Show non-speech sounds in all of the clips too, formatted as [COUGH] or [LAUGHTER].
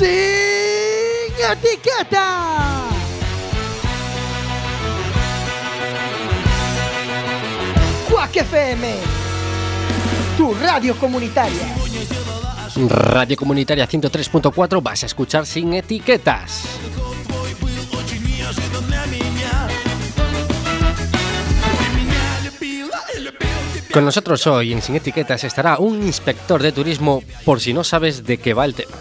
Sin etiqueta. Quack FM, tu radio comunitaria. Radio Comunitaria 103.4 vas a escuchar sin etiquetas. Con nosotros hoy en Sin Etiquetas estará un inspector de turismo por si no sabes de qué va el tema.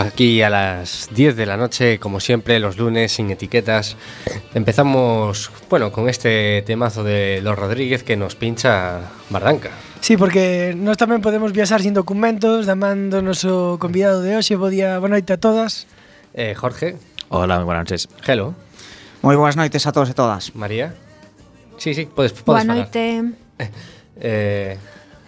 Aquí a las 10 de la noche, como siempre, los lunes sin etiquetas. Empezamos, bueno, con este temazo de Los Rodríguez que nos pincha Barranca. Sí, porque nós tamén podemos viaxar sin documentos, damando o noso convidado de hoxe. Bo día, boa noite a todas. Eh, Jorge, Hola, moi buenas noches. hello, Moi boas noites a todos e todas. María. Sí, sí, podes, podes Boa noite. [LAUGHS] Eh,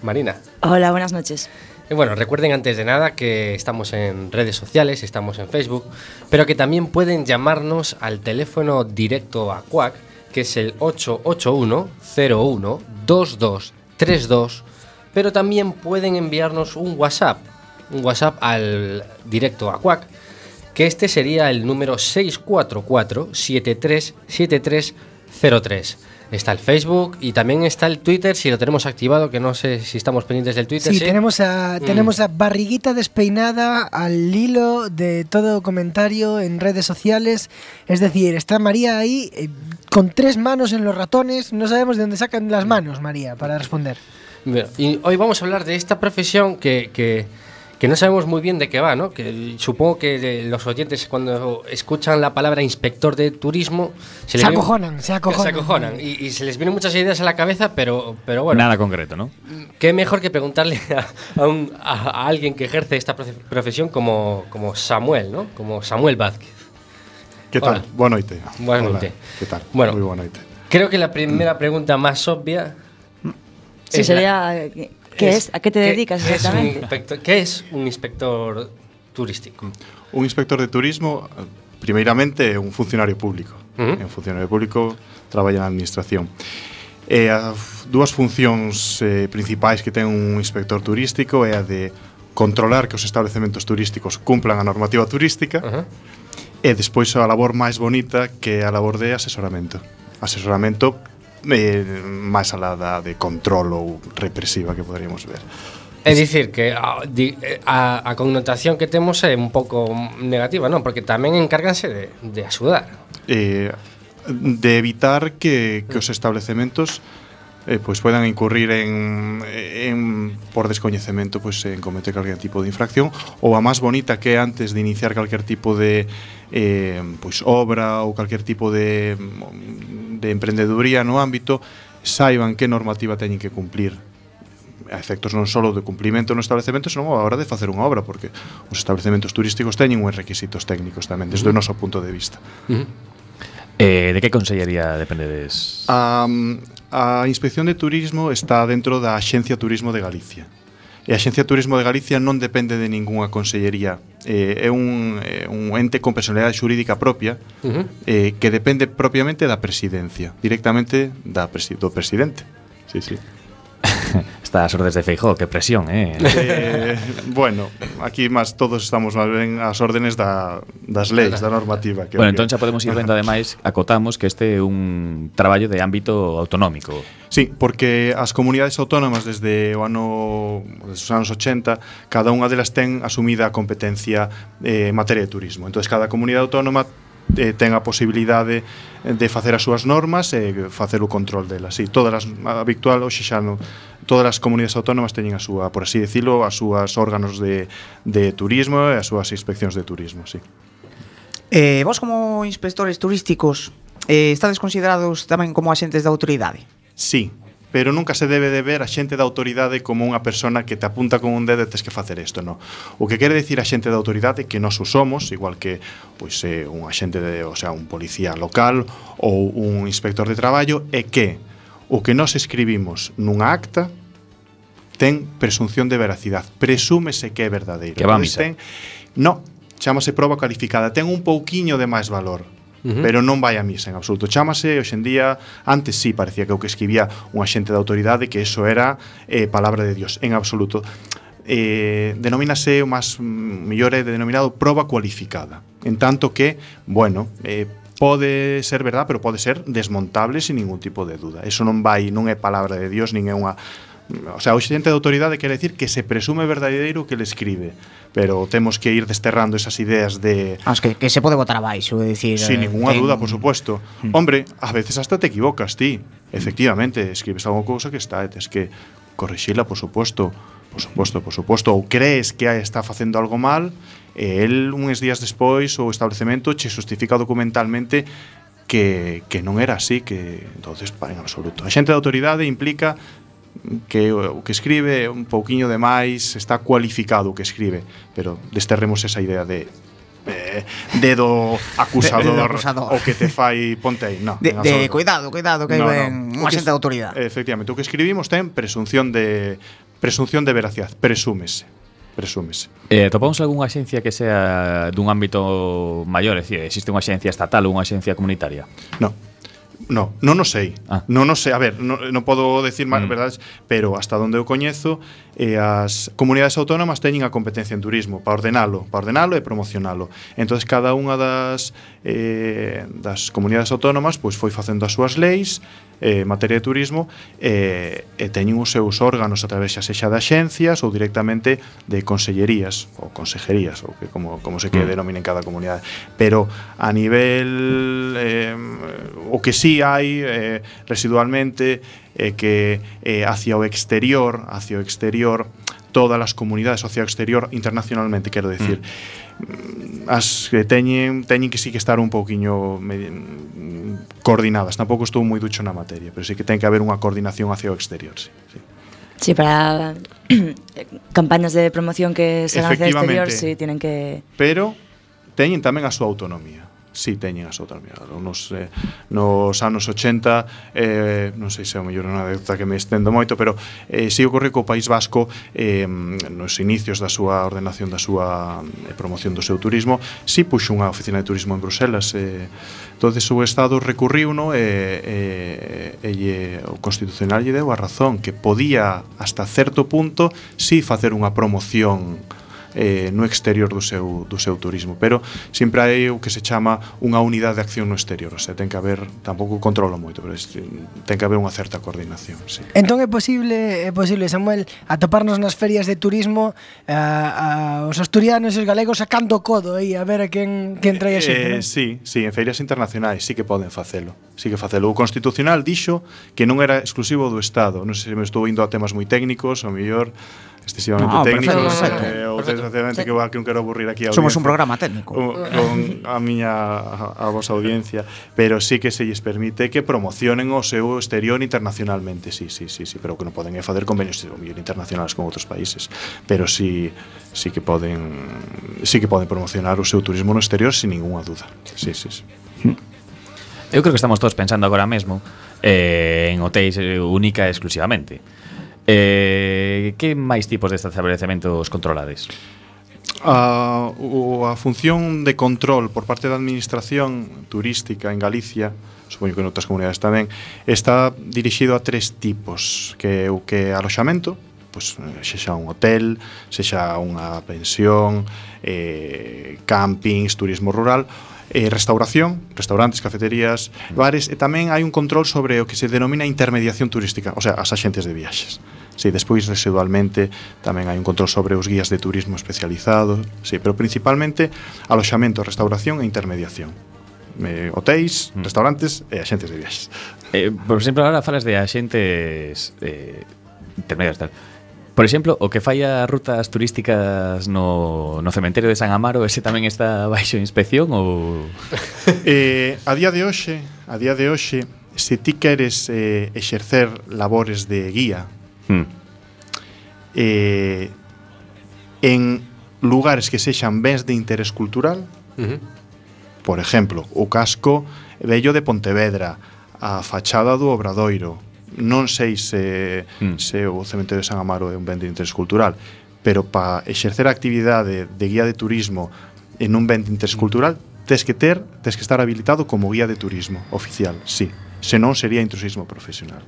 Marina. Hola, buenas noches. Y bueno, recuerden antes de nada que estamos en redes sociales, estamos en Facebook, pero que también pueden llamarnos al teléfono directo a Quack, que es el 881 01 2232, pero también pueden enviarnos un WhatsApp, un WhatsApp al directo a Quack, que este sería el número 644 737303. Está el Facebook y también está el Twitter, si lo tenemos activado, que no sé si estamos pendientes del Twitter. Sí, tenemos a Mm. tenemos a barriguita despeinada al hilo de todo comentario en redes sociales. Es decir, está María ahí eh, con tres manos en los ratones. No sabemos de dónde sacan las manos, María, para responder. Bueno, Y hoy vamos a hablar de esta profesión que, que, que no sabemos muy bien de qué va, ¿no? Que supongo que los oyentes cuando escuchan la palabra inspector de turismo Se, les viene- acojonan, se acojonan. se acojonan y, y se les vienen muchas ideas a la cabeza, pero, pero bueno, Nada concreto, ¿no? qué mejor que preguntarle [LAUGHS] a, a un- a- a alguien que ejerce esta profe- profesión como, como Samuel, ¿no? Como Samuel Vázquez. Que tal? Hola. Noite. Boa Hola, noite. Que tal? Bueno. Moi boa noite. Creo que la primera pregunta más obvia Sí, es la- sería. ¿Qué es? ¿A qué te dedicas exactamente? Es inspector, ¿Qué es un inspector turístico? Un inspector de turismo, primeiramente, é un funcionario público. Uh -huh. Un funcionario público traballa na administración. Eh, e as dúas funcións eh, principais que ten un inspector turístico é a de controlar que os establecementos turísticos cumplan a normativa turística uh -huh. e despois a labor máis bonita que é a labor de asesoramento. Asesoramento eh, máis alá da de control ou represiva que poderíamos ver. É dicir que ah, a, eh, a, a connotación que temos é un pouco negativa, non? Porque tamén encárganse de, de axudar. Eh, de evitar que, que os establecementos eh, pois poidan incurrir en, en por descoñecemento pois en cometer calquer tipo de infracción ou a máis bonita que antes de iniciar calquer tipo de eh, pois obra ou calquer tipo de de emprendeduría no ámbito saiban que normativa teñen que cumplir a efectos non só de cumplimento no establecemento, senón a hora de facer unha obra, porque os establecementos turísticos teñen uns requisitos técnicos tamén, desde uh -huh. o noso punto de vista. Uh -huh. Eh, de que consellería dependedes? A, a Inspección de Turismo está dentro da Axencia Turismo de Galicia. E a Axencia Turismo de Galicia non depende de ningunha consellería. Eh, é un, eh, un ente con personalidade xurídica propia uh -huh. eh, que depende propiamente da presidencia, directamente da presi do presidente. Sí, sí. [LAUGHS] Está as ordes de Feijó, que presión, eh? eh bueno, aquí más todos estamos máis ben ás órdenes da, das leis, da normativa. Que bueno, entón xa podemos ir vendo, ademais, acotamos que este é un traballo de ámbito autonómico. Sí, porque as comunidades autónomas desde o ano desde os anos 80, cada unha delas ten asumida a competencia eh, en materia de turismo. Entón, cada comunidade autónoma eh, ten a posibilidade de facer as súas normas e facer o control delas. Si, todas as habitual hoxe xa non todas as comunidades autónomas teñen a súa, por así decirlo, as súas órganos de, de turismo e as súas inspeccións de turismo, si. Eh, vos como inspectores turísticos eh, estades considerados tamén como axentes da autoridade? Sí, pero nunca se debe de ver a xente da autoridade como unha persona que te apunta con un dedo e tes que facer isto, no. O que quere decir a xente da autoridade que nós somos, igual que pois eh, un axente de, o sea, un policía local ou un inspector de traballo, é que o que nós escribimos nunha acta ten presunción de veracidade, presúmese que é verdadeiro. Que va a misa. Ten, no, chamase proba calificada, ten un pouquiño de máis valor Uh -huh. Pero non vai a misa en absoluto. Chámase, hoxendía, antes sí parecía que o que escribía un axente da autoridade que eso era eh, palabra de Dios, en absoluto eh, denomínase o máis mm, mellor é denominado proba cualificada. En tanto que, bueno, eh, pode ser verdad, pero pode ser desmontable sin ningún tipo de duda. Eso non vai, non é palabra de Dios, nin é unha o sea, o xente de autoridade quer decir que se presume verdadeiro que le escribe, pero temos que ir desterrando esas ideas de ah, As que, que se pode botar abaixo, é dicir, sin eh, ninguna ten... duda, por supuesto. Mm. Hombre, a veces hasta te equivocas ti. Efectivamente, escribes algo cousa que está, tes que corrixila, por supuesto. Por supuesto, por supuesto, ou crees que está facendo algo mal, e el uns días despois o establecemento che justifica documentalmente que, que non era así, que entonces en absoluto. A xente de autoridade implica que o que escribe é un pouquiño de máis, está cualificado o que escribe, pero desterremos esa idea de eh, dedo acusador, dedo acusador o que te fai ponte aí, no, de, de cuidado, cuidado que no, hai no, unha xente de autoridade. Efectivamente, o que escribimos ten presunción de presunción de veracidade, presúmese presúmese. Eh, topamos algunha axencia que sea dun ámbito maior, é dicir, existe unha axencia estatal ou unha axencia comunitaria? Non. No, non o sei. Ah. Non o sei, a ver, non, non podo decir máis, mm. verdades, pero hasta onde eu coñezo, eh, as comunidades autónomas teñen a competencia en turismo para ordenalo, para ordenalo e promocionalo. Entonces cada unha das eh, das comunidades autónomas pois foi facendo as súas leis, eh, materia de turismo eh, e teñen os seus órganos a través xa sexa de axencias ou directamente de consellerías ou consejerías ou que como, como se que mm. denomina en cada comunidade. Pero a nivel eh, o que sí hai eh, residualmente é eh, que eh, hacia o exterior hacia o exterior todas as comunidades hacia o exterior internacionalmente quero decir mm as que teñen teñen que sí que estar un pouquiño coordinadas. Tampouco estou moi ducho na materia, pero sí que ten que haber unha coordinación hacia o exterior, sí. sí. Sí, para [CLEARS THROAT] campañas de promoción que se lancen exterior, sí, tienen que... Pero teñen tamén a súa autonomía si sí, teñen as outras miradas. Nos, eh, nos anos 80, eh, non sei se é o mellor unha anécdota que me estendo moito, pero eh, si ocorre co País Vasco eh, nos inicios da súa ordenación da súa eh, promoción do seu turismo, si puxo unha oficina de turismo en Bruselas, eh, entonces o Estado recurriu no, eh, eh, e, e, e, e o Constitucional lle deu a razón que podía hasta certo punto si facer unha promoción eh, no exterior do seu, do seu turismo. Pero sempre hai o que se chama unha unidade de acción no exterior, o sea, ten que haber, tampouco controlo moito, pero ten que haber unha certa coordinación. Sí. Entón é posible, é posible, Samuel, atoparnos nas ferias de turismo a, a, os asturianos e os galegos sacando o codo aí a ver a quen, quen trae a eh, xente, eh, non? Sí, sí, en ferias internacionais sí que poden facelo, sí que facelo. O Constitucional dixo que non era exclusivo do Estado, non sei se me estou indo a temas moi técnicos, ao mellor excesivamente no, técnicos perfecto, eh, ou desgraciadamente que, que non quero aburrir aquí a audiencia, Somos un programa técnico. con, con a miña a, a vosa audiencia, pero sí que se lles permite que promocionen o seu exterior internacionalmente. Sí, sí, sí, sí, pero que non poden é facer convenios internacionales con outros países, pero sí sí que poden sí que poden promocionar o seu turismo no exterior sin ningunha duda. Sí, sí, sí. Eu creo que estamos todos pensando agora mesmo eh, en hotéis eh, única e exclusivamente. Eh, que máis tipos de establecementos controlades? A, o, a función de control por parte da administración turística en Galicia supoño que en outras comunidades tamén está dirixido a tres tipos que o que aloxamento pois, eh, sexa un hotel, sexa unha pensión, eh, campings, turismo rural eh, restauración, restaurantes, cafeterías, bares, e tamén hai un control sobre o que se denomina intermediación turística, o sea, as axentes de viaxes. Sí, despois residualmente tamén hai un control sobre os guías de turismo especializados, sí, pero principalmente aloxamento, restauración e intermediación. Eh, hotéis, mm. restaurantes e axentes de viaxes. Eh, por exemplo, agora falas de axentes eh, intermedias tal. Por exemplo, o que fai as rutas turísticas no, no cementerio de San Amaro, ese tamén está baixo inspección ou [LAUGHS] eh, a día de hoxe, a día de hoxe, se ti queres eh, exercer labores de guía, hmm. eh, en lugares que sexan bens de interés cultural, uh -huh. por exemplo, o casco vello de Pontevedra, a fachada do Obradoiro, non sei se, mm. se o cementerio de San Amaro é un ben de interés cultural, pero para exercer a actividade de guía de turismo en un ben de interés hmm. cultural tes que ter, tes que estar habilitado como guía de turismo oficial, sí. Se non sería intrusismo profesional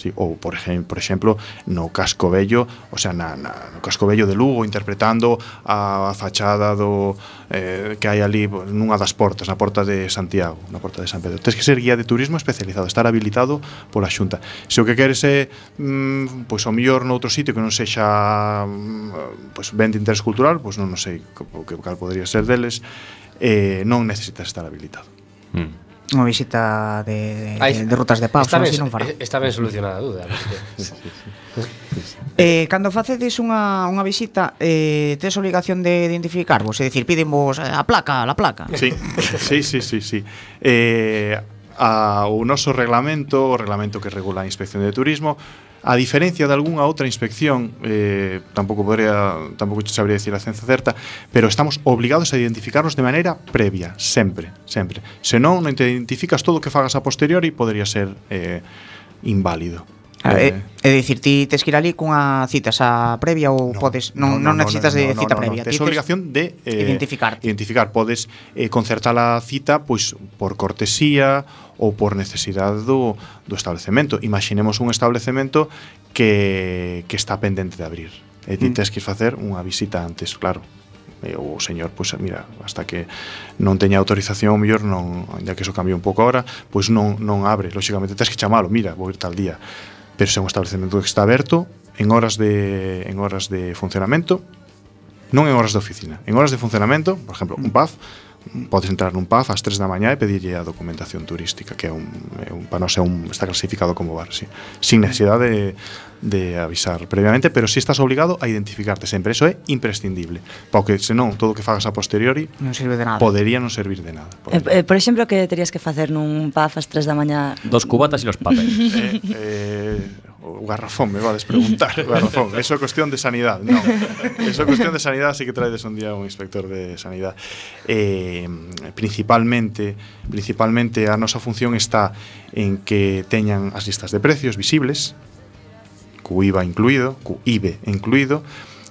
sí, ou por exemplo, por exemplo no Casco Vello, o sea, na, na, no Casco Vello de Lugo interpretando a, a fachada do eh, que hai ali nunha das portas, na porta de Santiago, na porta de San Pedro. Tes que ser guía de turismo especializado, estar habilitado pola Xunta. Se o que queres é mm, pois o mellor noutro sitio que non sexa mm, pois ben de interés cultural, pois non, non sei o que cal podría ser deles, eh, non necesitas estar habilitado. Mm unha visita de, de, de rutas de paz, esta, ben, non fará. esta ben solucionada a dúda. [LAUGHS] Eh, cando facedes unha, unha visita, eh, tes obligación de identificarvos, é dicir, pídenvos eh, a placa, a placa. Sí, sí, sí, sí, sí. Eh, a, o noso reglamento, o reglamento que regula a Inspección de Turismo, A diferencia de algunha outra inspección, eh, tampouco podría, tampouco sabría decir a ciencia certa, pero estamos obligados a identificarnos de maneira previa, sempre, sempre. Se non, non te identificas todo o que fagas a posteriori podría ser eh, inválido. Ah, eh, eh, é dicir, ti tes que ir ali cunha cita xa previa ou no, podes non, no, non necesitas no, de cita no, no, previa. No, tes obrigación de eh, identificar. Identificar, podes eh, concertar a cita pois por cortesía ou por necesidade do, do establecemento. Imaxinemos un establecemento que, que está pendente de abrir. E ti mm. tes que facer unha visita antes, claro o señor, pois mira, hasta que non teña autorización, o mellor non, ainda que eso cambiou un pouco agora, pois non non abre, lógicamente tes que chamalo, mira, vou ir tal día pero se é un establecemento que está aberto en horas de en horas de funcionamento, non en horas de oficina, en horas de funcionamento, por exemplo, un mm. pub podes entrar nun pub ás 3 da mañá e pedirlle a documentación turística que é un, é un para nós é un, está clasificado como bar sí. sin necesidade de, de avisar previamente pero si sí estás obligado a identificarte sempre. Eso é imprescindible porque senón todo o que fagas a posteriori non sirve de nada. podería non servir de nada eh, eh, por exemplo que terías que facer nun pub ás 3 da mañá? Dos cubatas e los papeles. [LAUGHS] eh, eh, o garrafón me vades preguntar, o [LAUGHS] garrafón, eso é cuestión de sanidade, non. Eso é cuestión de sanidade, así que traedes un día un inspector de sanidade. Eh, principalmente, principalmente a nosa función está en que teñan as listas de precios visibles, co IVA incluído, co IBE incluído,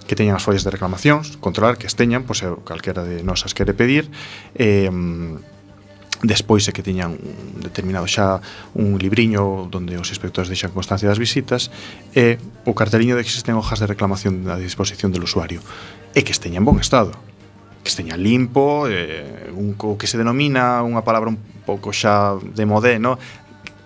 que teñan as follas de reclamacións, controlar que as teñan, pois pues, calquera de nosas quere pedir, eh, Despois é que tiñan un determinado xa un libriño onde os inspectores deixan constancia das visitas e o carteliño de que existen hojas de reclamación a disposición del usuario e que esteña en bon estado que esteña limpo e un, o que se denomina unha palabra un pouco xa de modé no?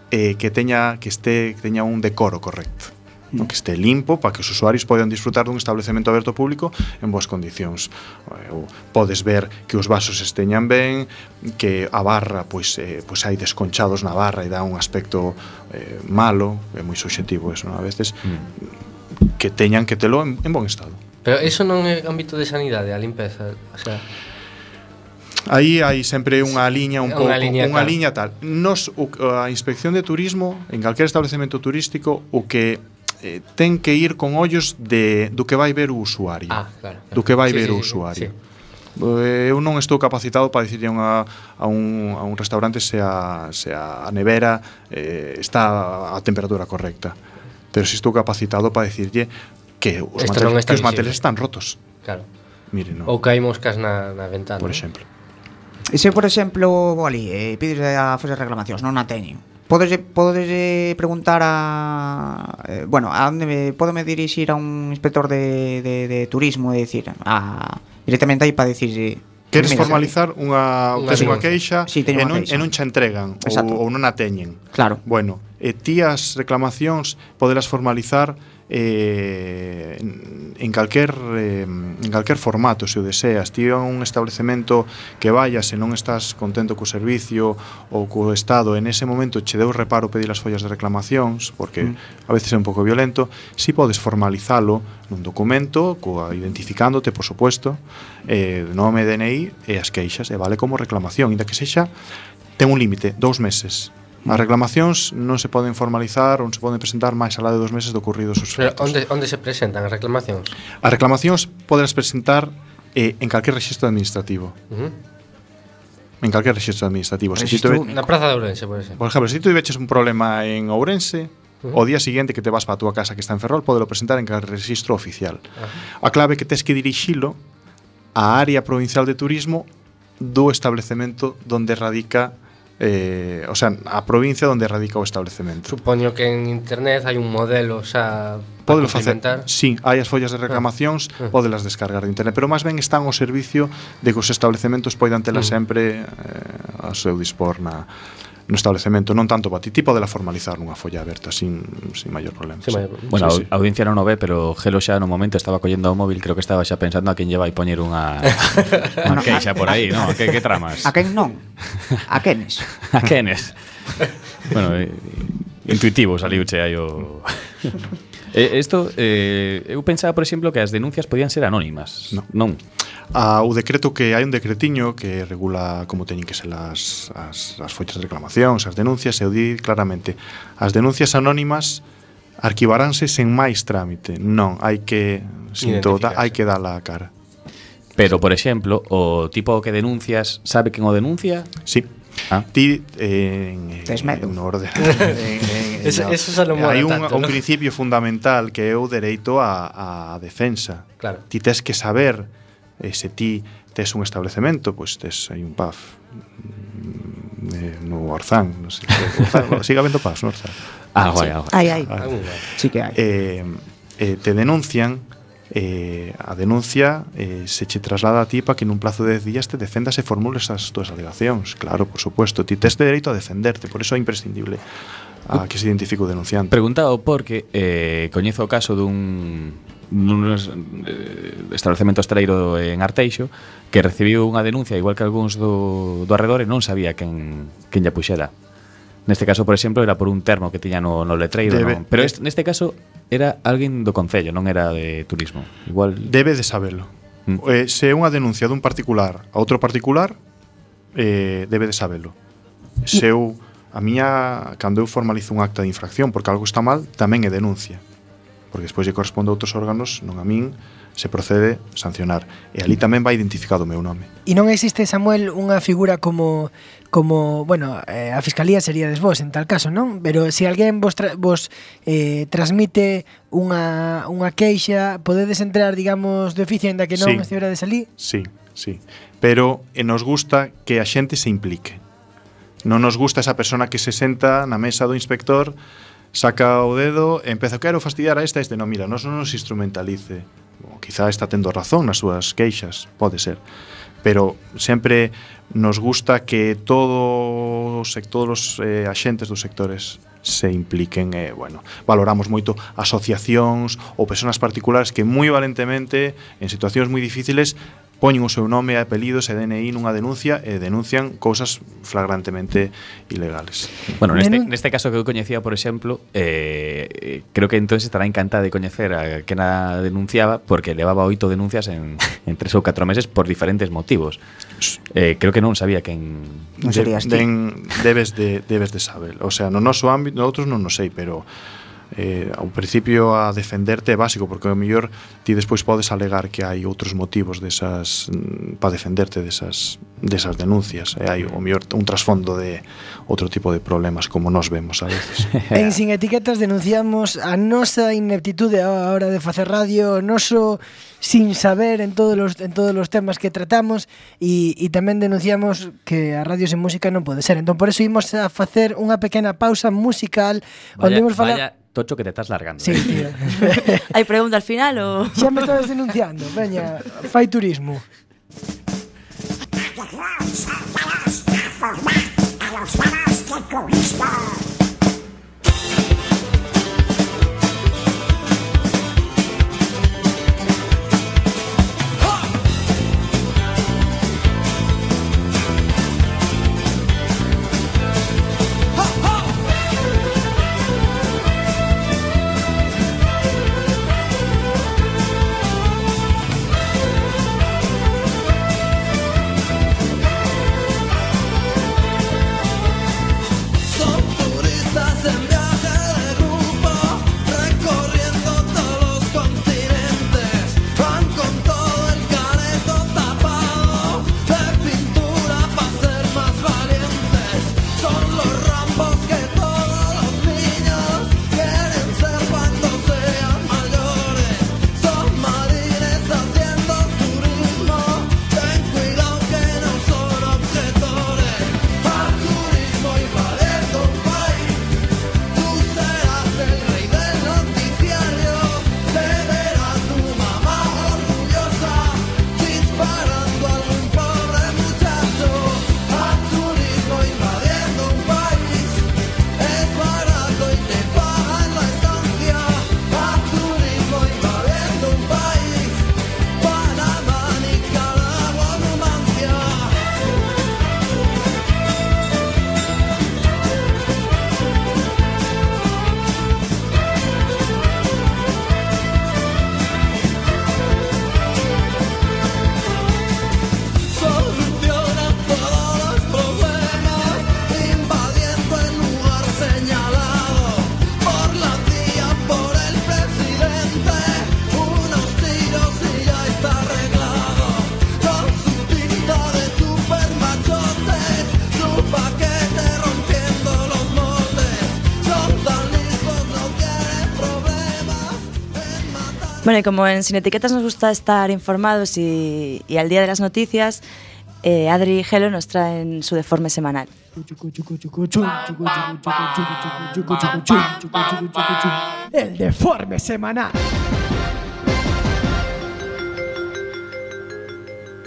Eh, que teña que este que teña un decoro correcto no que este limpo para que os usuarios poidan disfrutar dun establecemento aberto público en boas condicións. Eh, podes ver que os vasos esteñan ben, que a barra pois eh, pois hai desconchados na barra e dá un aspecto eh, malo, é moi subjetivo eso, non? a veces mm. que teñan que telo en, en bon estado. Pero eso non é ámbito de sanidade, a limpeza, o sea, Aí hai sempre unha liña un pouco, unha liña, unha claro. liña tal. Nos o, a Inspección de Turismo en calquer establecemento turístico o que eh, ten que ir con ollos de, do que vai ver o usuario. Ah, claro, claro. Do que vai sí, ver sí, o usuario. Sí. Eh, eu non estou capacitado para dicirlle unha, a, un, a un restaurante se a, se a nevera eh, está a temperatura correcta. Pero si estou capacitado para dicirlle que os, Esto manteles, que os manteles están rotos. Claro. Mire, no. Ou que hai moscas na, na ventana. Por exemplo. E se, por exemplo, ali, eh, pides a facer reclamacións, non a teñen Podes, podes preguntar a eh, bueno, a onde me podome dirixir a un inspector de, de, de turismo, e dicir, a directamente aí para dicir Queres Mira, formalizar eh, unha, unha, unha queixa sí, e, non, queixa. e non xa entregan Exacto. ou, ou non a teñen. Claro. Bueno, e ti as reclamacións poderás formalizar eh, en calquer eh, en calquer formato se o deseas ti a un establecemento que vayas e non estás contento co servicio ou co estado en ese momento che deu reparo pedir as follas de reclamacións porque mm. a veces é un pouco violento si podes formalizalo nun documento coa identificándote por suposto eh, nome DNI e as queixas e vale como reclamación inda que sexa ten un límite, dous meses As reclamacións non se poden formalizar ou se poden presentar máis alá de dos meses do ocurrido os feitos. Onde, onde se presentan as reclamacións? As reclamacións poden presentar eh, en calquer registro administrativo. Uh -huh. En calquer registro administrativo. Registro se tuve, na Praza de Ourense, por exemplo. Por exemplo, se si tuveches un problema en Ourense, O día siguiente que te vas para a túa casa que está en Ferrol, podelo presentar en cal registro oficial. A clave que tes que dirixilo á área provincial de turismo do establecemento donde radica eh, o sea, a provincia onde radica o establecemento. Supoño que en internet hai un modelo, xa Podelo facer, sí, hai as follas de ah. reclamacións, ah. podelas descargar de internet, pero máis ben están ao servicio de que os establecementos poidan tela mm. sempre eh, ao seu dispor na, no establecemento, non tanto para ti, ti podela formalizar nunha folla aberta sin, sin maior problema. Sí, maior. Bueno, sí, a audiencia non o ve, pero Gelo xa no momento estaba collendo o móvil, creo que estaba xa pensando a quen lleva e poñer unha, [LAUGHS] unha bueno, queixa por aí, non? Que, que tramas? A quen non? A quenes? [LAUGHS] a quenes? bueno, eh, intuitivo saliuche aí o... Isto, [LAUGHS] eh, eh, eu pensaba, por exemplo, que as denuncias podían ser anónimas. No. Non a, o decreto que hai un decretiño que regula como teñen que ser as, as, as foitas de reclamacións, as denuncias, e o di claramente, as denuncias anónimas arquivaránse sen máis trámite. Non, hai que sinto, da, hai que dar a cara. Pero, por exemplo, o tipo que denuncias sabe quen o denuncia? Sí. Ah. Ti eh, en, Tes medo. En, orden, [LAUGHS] en, en, eso, no, eso hai un, tanto, un ¿no? principio fundamental que é o dereito á defensa. Claro. Ti tes que saber E se ti tes un establecemento, pois tes hai un pub mm, eh, no Orzán, non sei, Orzán, [LAUGHS] siga vendo pubs no Orzán. Ah, guai, sí. ah, Ai, ai. Ah, sí que hai. Eh, eh, te denuncian eh, a denuncia eh, se che traslada a ti para que nun plazo de 10 días te defendas e formules as túas alegacións. Claro, por supuesto, ti tes de dereito a defenderte, por iso é imprescindible a que se identifique o denunciante. Preguntado porque eh, coñezo o caso dun nun eh, establecemento estreiro en Arteixo que recibiu unha denuncia igual que algúns do, do arredor e non sabía quen, quen lla puxera. Neste caso, por exemplo, era por un termo que tiña no, no letreiro. Debe, non? Pero este, neste caso era alguén do Concello, non era de turismo. Igual... Debe de sabelo. Mm. Eh, se é unha denuncia dun particular a outro particular, eh, debe de sabelo. Se eu, a miña, cando eu formalizo un acta de infracción porque algo está mal, tamén é denuncia porque despois lle corresponde a outros órganos, non a min, se procede sancionar. E ali tamén vai identificado o meu nome. E non existe, Samuel, unha figura como como, bueno, eh, a fiscalía seríades vos en tal caso, non? Pero se si alguén vos, tra vos eh, transmite unha, unha queixa, podedes entrar, digamos, de oficio, ainda que non sí. estiverades ali? Sí, sí. Pero eh, nos gusta que a xente se implique. Non nos gusta esa persona que se senta na mesa do inspector saca o dedo e empeza, quero fastidiar a esta, este, non, mira, non nos instrumentalice. O, quizá está tendo razón nas súas queixas, pode ser. Pero sempre nos gusta que todos, todos os eh, axentes dos sectores se impliquen e, eh, bueno, valoramos moito asociacións ou persoas particulares que moi valentemente en situacións moi difíciles poñen o seu nome e apelidos e DNI nunha denuncia e denuncian cousas flagrantemente ilegales. Bueno, neste, neste caso que eu coñecía, por exemplo, eh, creo que entón estará encantada de coñecer a que na denunciaba porque levaba oito denuncias en, [LAUGHS] en tres ou catro meses por diferentes motivos. Eh, creo que non sabía que en... Non serías de, den, debes de, debes de saber. O sea, no noso ámbito, no outros non o sei, pero eh, ao principio a defenderte é básico porque ao mellor ti despois podes alegar que hai outros motivos desas mm, para defenderte desas desas denuncias e hai ao mellor un trasfondo de outro tipo de problemas como nos vemos a veces. [LAUGHS] en Sin Etiquetas denunciamos a nosa ineptitude a hora de facer radio, o noso sin saber en todos os en todos os temas que tratamos e, e tamén denunciamos que a radio sen música non pode ser. Entón por eso imos a facer unha pequena pausa musical vaya, onde imos falar vaya tocho que te estás largando. Sí, eh. tío. [LAUGHS] Hai pregunta al final ou... Xa me estás denunciando. Veña, fai turismo. Bueno, y como en Sin Etiquetas nos gusta estar informados y, y al día de las noticias, eh, Adri y Gelo nos traen su deforme semanal. El deforme semanal.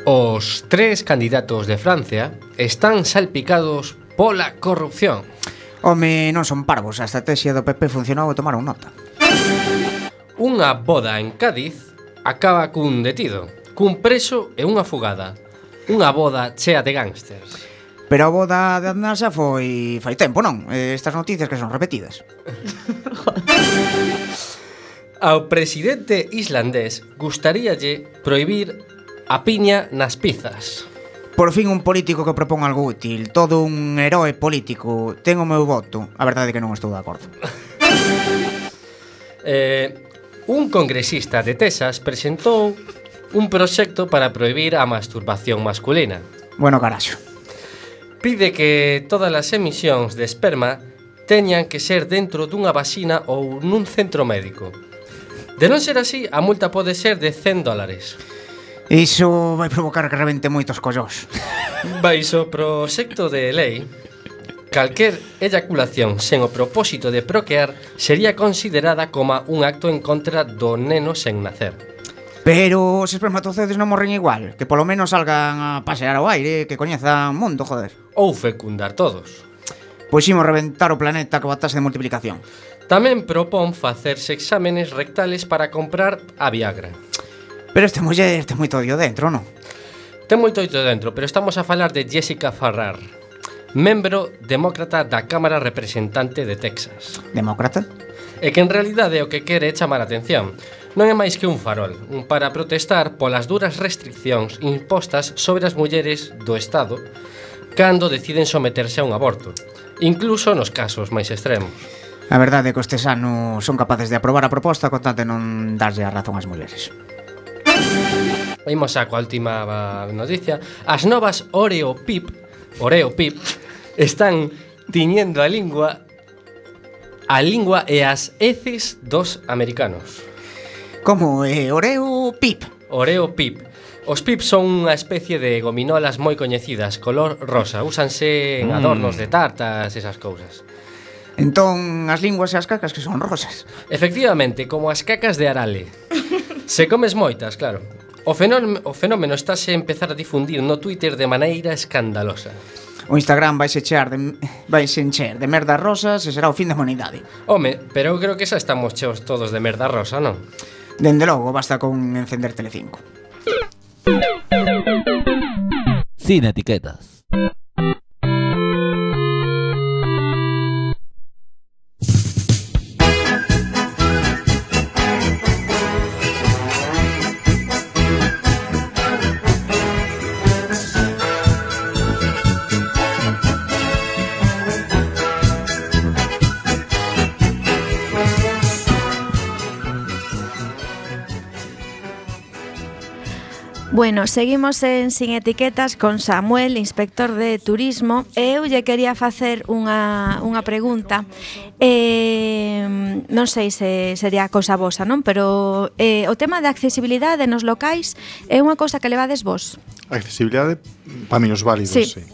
Os tres candidatos de Francia están salpicados pola corrupción. Home, non son parvos, a estrategia do PP funcionou e tomaron nota. Unha boda en Cádiz acaba cun detido, cun preso e unha fugada. Unha boda chea de gángsters. Pero a boda de Aznar xa foi fai tempo, non? Eh, estas noticias que son repetidas. [LAUGHS] Ao presidente islandés gustaríalle prohibir a piña nas pizzas. Por fin un político que propón algo útil, todo un heroe político. Ten o meu voto. A verdade é que non estou de acordo. eh, un congresista de Texas presentou un proxecto para prohibir a masturbación masculina. Bueno, caraxo. Pide que todas as emisións de esperma teñan que ser dentro dunha vacina ou nun centro médico. De non ser así, a multa pode ser de 100 dólares. Iso vai provocar que revente moitos collós. Baixo proxecto de lei, Calquer eyaculación sen o propósito de procrear sería considerada como un acto en contra do neno sen nacer. Pero os espermatozoides non morren igual, que polo menos salgan a pasear ao aire, que coñezan mundo, joder. Ou fecundar todos. Pois imos reventar o planeta coa taxa de multiplicación. Tamén propón facerse exámenes rectales para comprar a Viagra. Pero esta muller ten moito odio dentro, non? Ten moito odio dentro, pero estamos a falar de Jessica Farrar membro demócrata da Cámara Representante de Texas. Demócrata? E que en realidade o que quere é chamar a atención. Non é máis que un farol para protestar polas duras restriccións impostas sobre as mulleres do Estado cando deciden someterse a un aborto, incluso nos casos máis extremos. A verdade é que os anos son capaces de aprobar a proposta con tanto de non darlle a razón ás mulleres. Imos a coa última noticia. As novas Oreo Pip Oreo, Pip, están tiñendo a lingua a lingua e as heces dos americanos. Como eh, Oreo Pip. Oreo Pip. Os pips son unha especie de gominolas moi coñecidas, color rosa. Úsanse en mm. adornos de tartas, esas cousas. Entón, as linguas e as cacas que son rosas. Efectivamente, como as cacas de arale. Se comes moitas, claro. O fenómeno, o fenómeno estáse a empezar a difundir no Twitter de maneira escandalosa. O Instagram vai se chear de vai se encher de merdas rosas e será o fin da humanidade. Home, pero eu creo que xa estamos cheos todos de merda rosa, non? Dende logo, basta con encender Telecinco. Sin etiquetas. Bueno, seguimos en Sin Etiquetas con Samuel, inspector de turismo. Eu lle quería facer unha, unha pregunta. Eh, non sei se sería cousa vosa, non? Pero eh, o tema de accesibilidade nos locais é unha cousa que levades vos. Accesibilidade para minos válidos, sí. sí.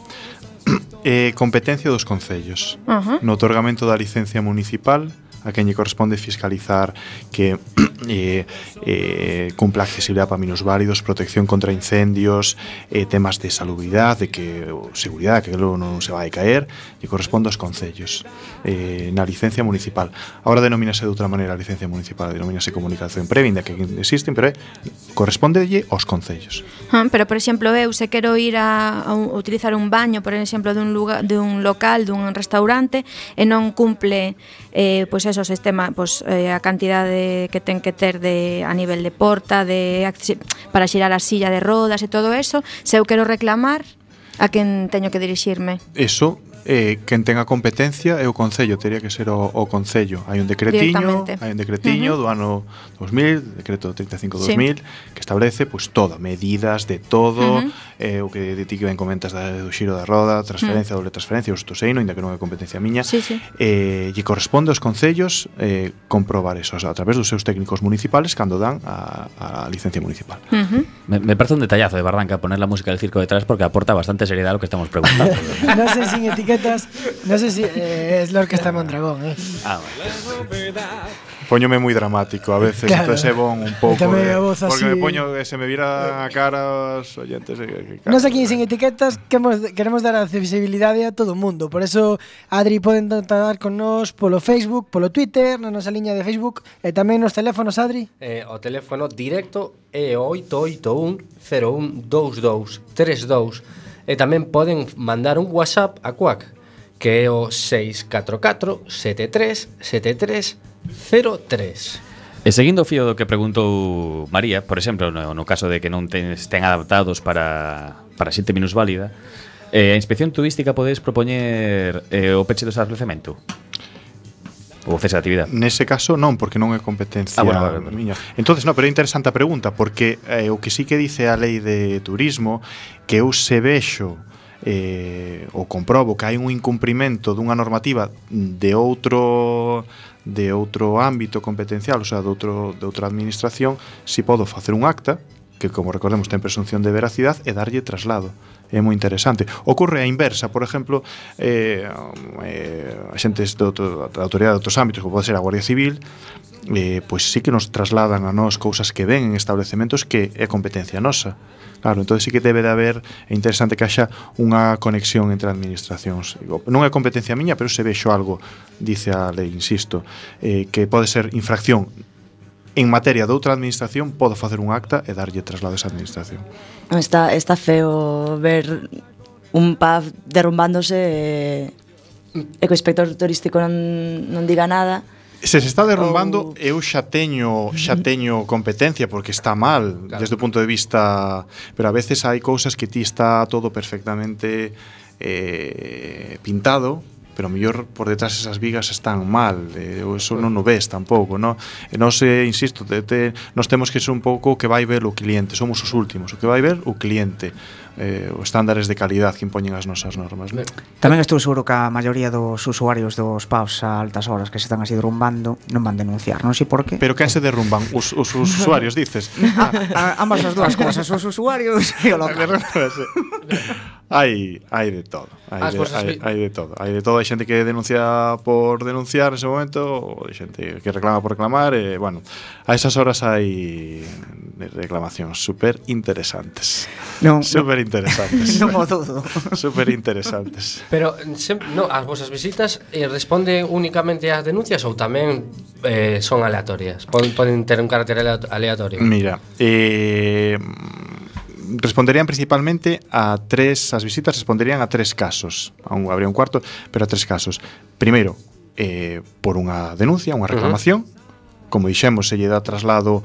[CLEARS THROAT] Eh, competencia dos concellos. Uh -huh. No otorgamento da licencia municipal a quen lle corresponde fiscalizar que [CLEARS THROAT] eh, eh, cumpla accesibilidade para minos válidos, protección contra incendios, eh, temas de salubridade, de que seguridade, que logo non se vai caer, lle corresponde aos concellos eh, na licencia municipal. Agora denomínase de outra maneira a licencia municipal, denomínase comunicación previa, inda que existen, pero é, correspondelle aos concellos. Ah, pero, por exemplo, eu se quero ir a, a utilizar un baño, por exemplo, dun, lugar, dun local, dun restaurante, e non cumple eh, pois acceso o sistema pois, eh, a cantidade que ten que ter de, a nivel de porta de para xirar a silla de rodas e todo eso se eu quero reclamar a quen teño que dirixirme? Eso eh, quen ten a competencia é o Concello, teria que ser o, o Concello. Hai un decretiño, hai un decretiño uh -huh. do ano 2000, decreto 35-2000, sí. que establece pois pues, todo, medidas de todo, uh -huh. eh, o que de ti que ben comentas da, do xiro da roda, transferencia, uh -huh. doble transferencia, o estoseino, ainda que non é competencia miña, sí, sí. eh, lle corresponde aos Concellos eh, comprobar eso, o sea, a través dos seus técnicos municipales cando dan a, a licencia municipal. Uh -huh. me, me parece un detallazo de Bardanca poner la música del circo detrás porque aporta bastante seriedad a lo que estamos preguntando. [LAUGHS] no sé, sin etiqueta etiquetas. No sé si, eh, es Lorquesta ah. Mondragón, eh. Ah, vale. Póñome moi dramático a veces, claro. entonces é bon un pouco. De, voz así... porque me poño que se me viera a cara os oyentes. Non sei aquí sin etiquetas queremos, queremos dar accesibilidade a todo o mundo. Por eso, Adri, poden tratar con nós polo Facebook, polo Twitter, na nosa liña de Facebook, e tamén nos teléfonos, Adri. Eh, o teléfono directo é 881 01 22 32 e tamén poden mandar un WhatsApp a Quack, que é o 644 73 73 03. E seguindo o fío do que preguntou María, por exemplo, no, no caso de que non ten, estén adaptados para, para xente minusválida, eh, a inspección turística podes propoñer eh, o peche do establecemento? ou cese de actividade. Nese caso non, porque non é competencia ah, bueno, vale, vale. miña. Entonces, no, pero é interesante a pregunta porque eh, o que sí que dice a lei de turismo que eu se vexo eh, ou comprobo que hai un incumprimento dunha normativa de outro de outro ámbito competencial, ou sea, de, outro, de outra administración, si podo facer un acta, que como recordemos ten presunción de veracidade, e darlle traslado. Uh é moi interesante. Ocorre a inversa, por exemplo, eh, eh, xentes do, do, da autoridade de outros ámbitos, como pode ser a Guardia Civil, eh, pois sí que nos trasladan a nós cousas que ven en establecementos que é competencia nosa. Claro, entón sí que debe de haber, é interesante que haxa unha conexión entre administracións. Non é competencia miña, pero se vexo algo, dice a lei, insisto, eh, que pode ser infracción en materia de outra administración, podo facer un acta e darlle traslado a esa administración. Está, está feo ver un pub derrumbándose e, e que o inspector turístico non, non diga nada. Se se está derrumbando, ou... eu xa teño xa teño competencia porque está mal claro. desde o punto de vista, pero a veces hai cousas que ti está todo perfectamente eh, pintado pero mellor por detrás esas vigas están mal, eh, ou eso non o ves tampouco, no? E nós, eh, insisto, te, te, nós temos que ser un pouco que vai ver o cliente, somos os últimos, o que vai ver o cliente eh, os estándares de calidad que impoñen as nosas normas. Non? Tamén estou seguro que a maioría dos usuarios dos pubs a altas horas que se están así derrumbando non van denunciar, non sei por qué. Pero quen se derrumban? Os, os, [LAUGHS] usuarios, dices? a, a, ambas as dúas cousas, os usuarios e o local. [LAUGHS] hai, hai de todo. Hai de, hai, hai de todo. Hai de todo, hai xente que denuncia por denunciar nese momento, ou hai xente que reclama por reclamar, e, bueno, a esas horas hai reclamacións super interesantes. Non, super interesantes. non [LAUGHS] o dudo. Super interesantes. Pero sempre, no, as vosas visitas eh, responde únicamente ás denuncias ou tamén eh, son aleatorias? Poden, poden ter un carácter aleatorio? Mira, eh, responderían principalmente a tres, as visitas responderían a tres casos. Aún habría un cuarto, pero a tres casos. Primeiro, eh, por unha denuncia, unha reclamación, uh -huh. como dixemos, se lle dá traslado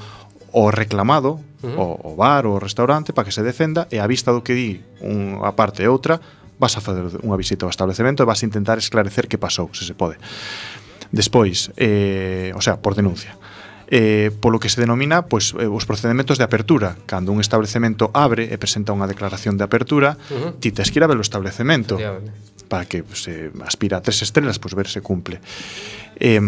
o reclamado, uh -huh. o, o bar ou o restaurante, para que se defenda e a vista do que di unha parte e outra, vas a fazer unha visita ao establecemento e vas a intentar esclarecer que pasou, se se pode. Despois, eh, o sea, por denuncia. Eh, polo que se denomina pois, eh, os procedementos de apertura Cando un establecemento abre e presenta unha declaración de apertura uh -huh. Ti tes que ir a ver o establecemento Para que se pues, eh, aspira a tres estrelas Pois pues, ver se cumple eh,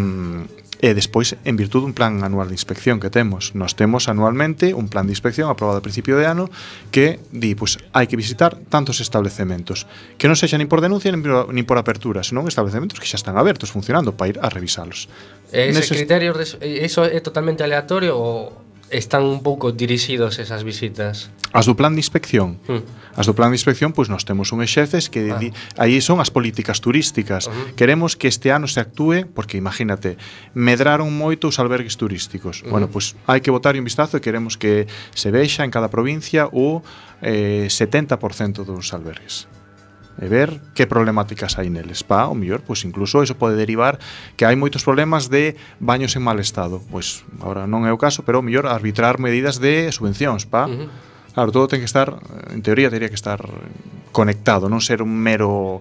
E despois, en virtud dun plan anual de inspección que temos, nos temos anualmente un plan de inspección aprobado a principio de ano que di, pois, hai que visitar tantos establecementos, que non sexa nin por denuncia nin por, nin por apertura, senón establecementos que xa están abertos, funcionando, para ir a revisalos. Ese Neses... criterio, de, iso é totalmente aleatorio ou están un pouco dirixidos esas visitas? As do plan de inspección. Hmm. As do plan de inspección, pois nós temos un xefes que ah. aí son as políticas turísticas. Uh -huh. Queremos que este ano se actúe, porque imagínate, medraron moito os albergues turísticos. Uh -huh. Bueno, pois hai que botar un vistazo e queremos que se vexa en cada provincia o eh, 70% dos albergues e ver que problemáticas hai neles. Pa, o mellor, pois incluso iso pode derivar que hai moitos problemas de baños en mal estado. Pois agora non é o caso, pero o mellor arbitrar medidas de subvencións, pa. Uh -huh. Claro, todo ten que estar, en teoría, teria que estar conectado, non ser un mero...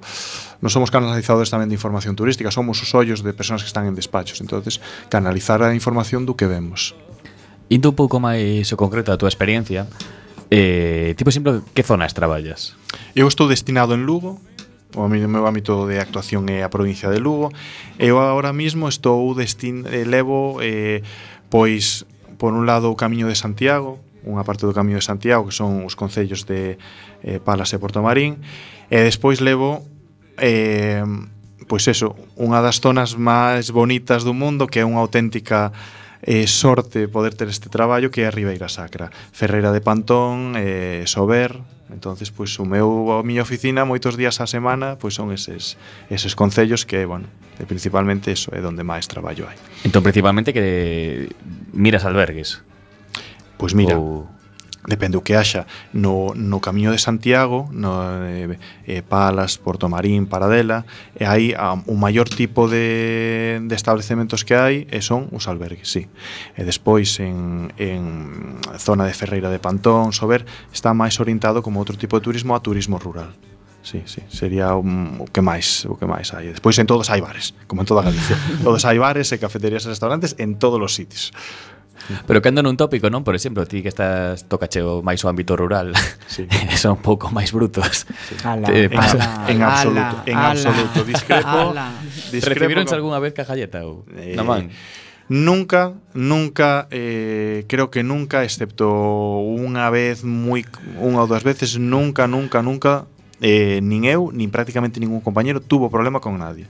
Non somos canalizadores tamén de información turística, somos os ollos de persoas que están en despachos. entonces canalizar a información do que vemos. Indo un pouco máis concreto a túa experiencia, Eh, tipo exemplo, que zonas traballas? Eu estou destinado en Lugo, o meu ámbito de actuación é a provincia de Lugo. Eu agora mismo estou destin eh, levo eh, pois por un lado o Camiño de Santiago, unha parte do Camiño de Santiago que son os concellos de eh, Palas e Portomarín, e despois levo eh, pois eso, unha das zonas máis bonitas do mundo que é unha auténtica eh, sorte poder ter este traballo que é a Ribeira Sacra. Ferreira de Pantón, eh, Sober, entonces pois o meu a miña oficina moitos días á semana pois son eses eses concellos que, bueno, e principalmente eso é onde máis traballo hai. Entón principalmente que miras albergues. Pois mira, ou depende o que haxa no, no camiño de Santiago no, eh, eh, Palas, Porto Marín, Paradela e hai a, o maior tipo de, de establecementos que hai e son os albergues, sí e despois en, en zona de Ferreira de Pantón, Sober está máis orientado como outro tipo de turismo a turismo rural sí, sí, sería un, o que máis o que máis hai. Despois en todos hai bares, como en toda Galicia. [LAUGHS] todos hai bares e cafeterías e restaurantes en todos os sitios. Pero cando nun tópico, non? Por exemplo, ti que estás tocache o máis o ámbito rural, sí. [LAUGHS] son un pouco máis brutos. Sí. Ala, Te, pasa. Ala, en absoluto, ala, en absoluto. Discrepo. [LAUGHS] Ala. discrepo Recibironse con... algunha vez cajalleta ou eh, na man? Nunca, nunca, eh, creo que nunca, excepto unha vez, moi, unha ou dúas veces, nunca, nunca, nunca, eh, nin eu, nin prácticamente ningún compañero tuvo problema con nadie.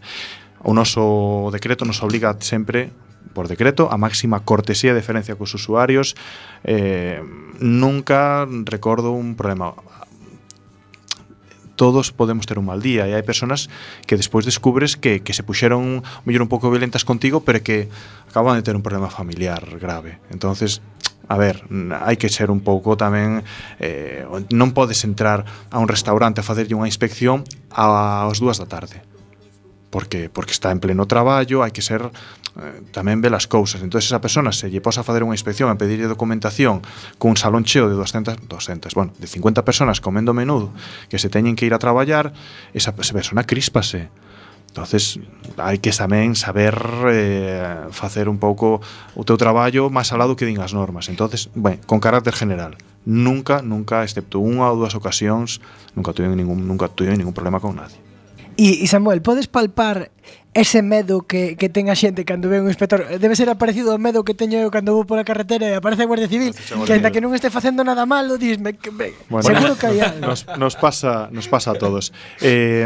O noso decreto nos obliga sempre por decreto, a máxima cortesía e deferencia cos usuarios. Eh, nunca recordo un problema todos podemos ter un mal día e hai persoas que despois descubres que, que se puxeron mellor un pouco violentas contigo pero que acaban de ter un problema familiar grave entonces A ver, hai que ser un pouco tamén eh, Non podes entrar a un restaurante a facerlle unha inspección ás dúas da tarde porque, porque está en pleno traballo, hai que ser Eh, tamén ve as cousas. Entón, esa persona se lle posa a fazer unha inspección a pedirlle documentación cun salón cheo de 200, 200, bueno, de 50 personas comendo menudo que se teñen que ir a traballar, esa, esa persona crispase. Entonces, hai que tamén saber eh, facer un pouco o teu traballo máis alado que din as normas. Entonces, ben, con carácter general, nunca, nunca, excepto unha ou dúas ocasións, nunca tuve ningún, nunca tuve ningún problema con nadie. E, e Samuel, podes palpar ese medo que, que ten a xente cando ve un inspector? Debe ser parecido ao medo que teño eu cando vou pola carretera e aparece a Guardia Civil que ainda que non este facendo nada malo disme que me, bueno, seguro que hai algo. nos, nos, pasa, nos pasa a todos. Eh,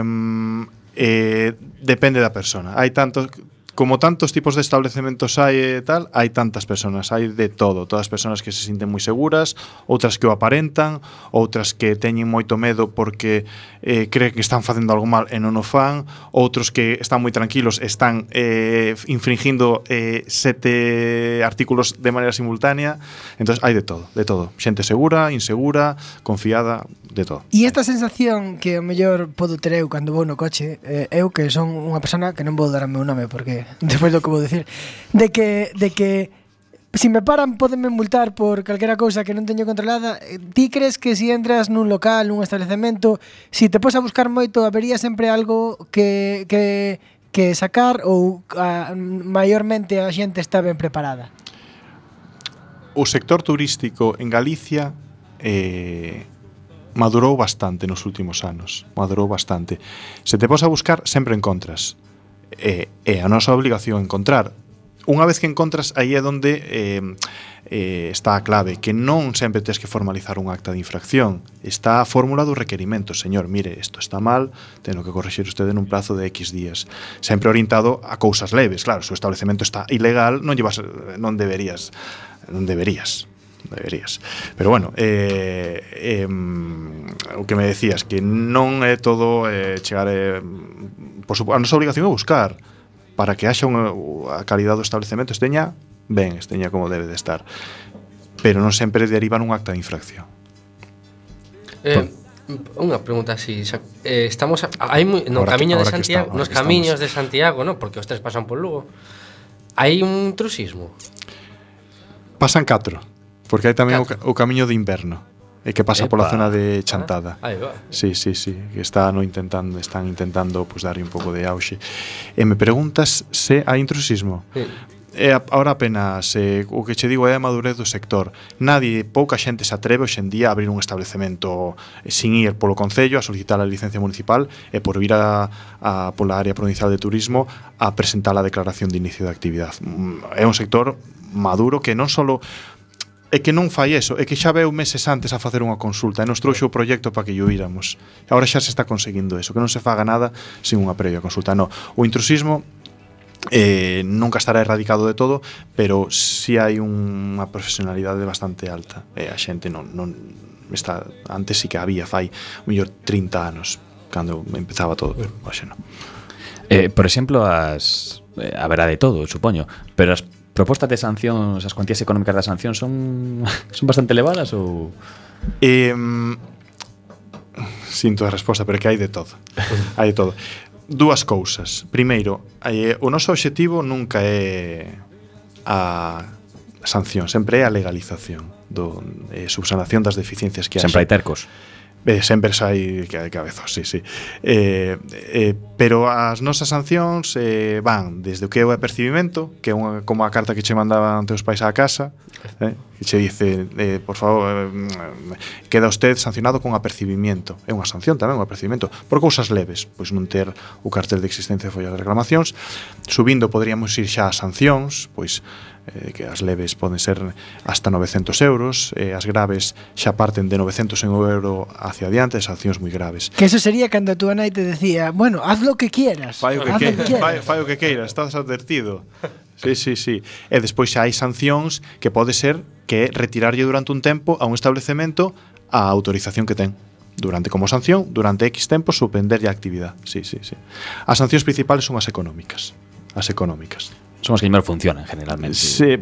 eh, depende da persona. Hai tantos como tantos tipos de establecementos hai e eh, tal, hai tantas personas, hai de todo, todas as personas que se sinten moi seguras, outras que o aparentan, outras que teñen moito medo porque eh, creen que están facendo algo mal e non o fan, outros que están moi tranquilos, están eh, infringindo eh, sete artículos de maneira simultánea, entón hai de todo, de todo, xente segura, insegura, confiada, de todo. E esta sensación que o mellor podo ter eu cando vou no coche, eh, eu que son unha persona que non vou dar o meu nome porque depois do que vou dicir, de que, de que Si me paran, podenme multar por calquera cousa que non teño controlada. Eh, ti crees que si entras nun local, nun establecemento, si te pos a buscar moito, habería sempre algo que, que, que sacar ou a, maiormente a xente está ben preparada? O sector turístico en Galicia eh, madurou bastante nos últimos anos. Madurou bastante. Se te pos a buscar, sempre encontras eh, é a nosa obligación encontrar. Unha vez que encontras, aí é onde eh, eh, está a clave, que non sempre tens que formalizar un acta de infracción. Está a fórmula do requerimento. Señor, mire, isto está mal, teno que corregir usted en un plazo de X días. Sempre orientado a cousas leves. Claro, se o establecemento está ilegal, non, llevas, non deberías non deberías deberías. Pero bueno, eh, eh, o que me decías, que non é todo eh, chegar eh, por supo, a nosa obligación é buscar para que haxa unha, a calidad do establecemento esteña ben, esteña como debe de estar. Pero non sempre deriva nun acta de infracción. Eh, Unha pregunta así, xa, eh, estamos a, hai moi, no ahora camiño que, de Santiago, está, nos camiños estamos. de Santiago, no, porque os tres pasan por Lugo. Hai un intrusismo. Pasan catro. Porque hai tamén o, o camiño de inverno e que pasa Epa. pola zona de Chantada. Ah, aí va. Sí, sí, sí, que están intentando, están intentando pues, darlle un pouco de auxe. E me preguntas se hai intrusismo. Sí. Eh, e agora apenas eh, o que che digo é a madurez do sector. Nadie, pouca xente se atreve hoxendía a abrir un establecemento sin ir polo concello a solicitar a licencia municipal e por vir a, a pola área provincial de turismo a presentar a declaración de inicio de actividade. Mm, é un sector maduro que non só é que non fai eso, é que xa veu meses antes a facer unha consulta e nos trouxe o proxecto para que o íramos. Agora xa se está conseguindo eso, que non se faga nada sin unha previa consulta. No, o intrusismo eh, nunca estará erradicado de todo, pero si sí hai unha profesionalidade bastante alta. E eh, a xente non, non está, antes sí que había fai mellor 30 anos cando empezaba todo, pero xa non. Eh, por exemplo, as eh, haberá de todo, supoño, pero as propostas de sancións, as cuantías económicas das sancións son [LAUGHS] son bastante elevadas ou eh, sinto a resposta, pero que hai de todo. hai de todo. Dúas cousas. Primeiro, eh, o noso obxectivo nunca é a sanción, sempre é a legalización do eh, subsanación das deficiencias que hai. Sempre hai tercos. Eh, sempre sai que hai cabezos, sí, sí. Eh, eh, pero as nosas sancións eh, van desde o que é o apercibimento, que é unha, como a carta que che mandaban teus pais á casa, eh, que che dice, eh, por favor, eh, queda usted sancionado con apercibimiento. É unha sanción tamén, un apercibimento, Por cousas leves, pois non ter o cartel de existencia de follas de reclamacións. Subindo, poderíamos ir xa a sancións, pois eh, que as leves poden ser hasta 900 euros, e eh, as graves xa parten de 900 euro hacia adiante, as sancións moi graves. Que eso sería cando a túa nai te decía, bueno, haz lo que quieras. Fai o que, que, que fai, fai o que queiras, estás advertido. Sí, sí, sí. E despois xa hai sancións que pode ser que retirarlle durante un tempo a un establecemento a autorización que ten durante como sanción, durante X tempo suspender a actividade. Sí, sí, sí. As sancións principales son as económicas. As económicas son as que mellor funcionan generalmente. Sí,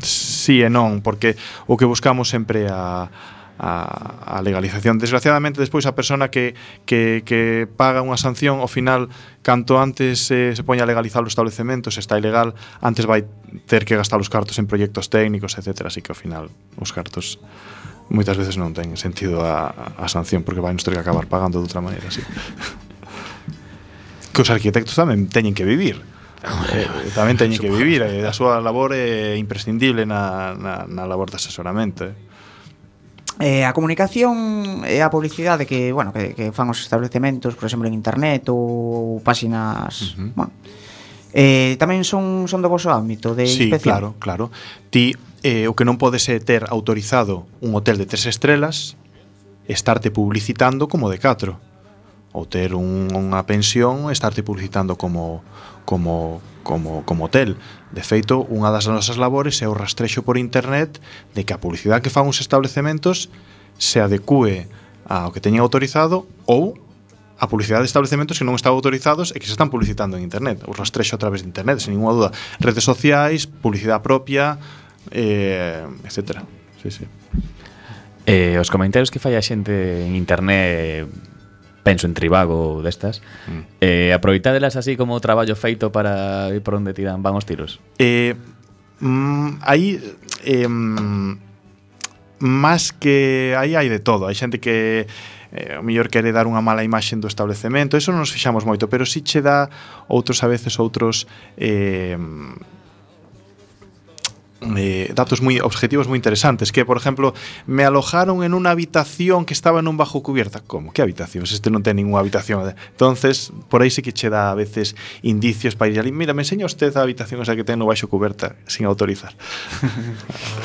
sí e non, porque o que buscamos sempre a a, a legalización. Desgraciadamente, despois a persona que, que, que paga unha sanción, ao final, canto antes eh, se poña a legalizar o establecemento, se está ilegal, antes vai ter que gastar os cartos en proxectos técnicos, etc. Así que, ao final, os cartos moitas veces non ten sentido a, a sanción, porque vai nos ter que acabar pagando de outra maneira. Así. [LAUGHS] que os arquitectos tamén teñen que vivir. [LAUGHS] eh, tamén teñen que vivir eh, a súa labor é imprescindible na, na, na labor de asesoramento eh. Eh, a comunicación e a publicidade que, bueno, que, que fan os establecementos, por exemplo, en internet ou páxinas, uh -huh. bueno, eh, tamén son son do vosso ámbito de sí, inspección. Claro, claro. Ti eh, o que non podes é ter autorizado un hotel de tres estrelas estarte publicitando como de catro ou ter un, unha pensión estarte publicitando como como como como hotel. De feito, unha das nosas labores é o rastrexo por internet de que a publicidade que fan os establecementos se adecue ao que teñen autorizado ou a publicidade de establecementos que non están autorizados e que se están publicitando en internet. O rastrexo a través de internet, sen ninguna duda. Redes sociais, publicidade propia, eh, etc. Sí, sí. Eh, os comentarios que fai a xente en internet penso en Tribago destas. Mm. Eh, aproveitadelas así como traballo feito para ir por onde tiran van os tiros. Eh, mm, aí eh, máis que aí hai de todo, hai xente que eh, o mellor quere dar unha mala imaxe do establecemento, eso non nos fixamos moito, pero si che dá outros a veces outros eh, eh, datos muy objetivos muy interesantes que por ejemplo me alojaron en una habitación que estaba en un bajo cubierta ¿cómo? ¿qué habitación? Si este non ten ninguna habitación entonces por aí sí que che dá a veces indicios para ir ali mira me enseña usted a habitación esa que ten no baixo cubierta sin autorizar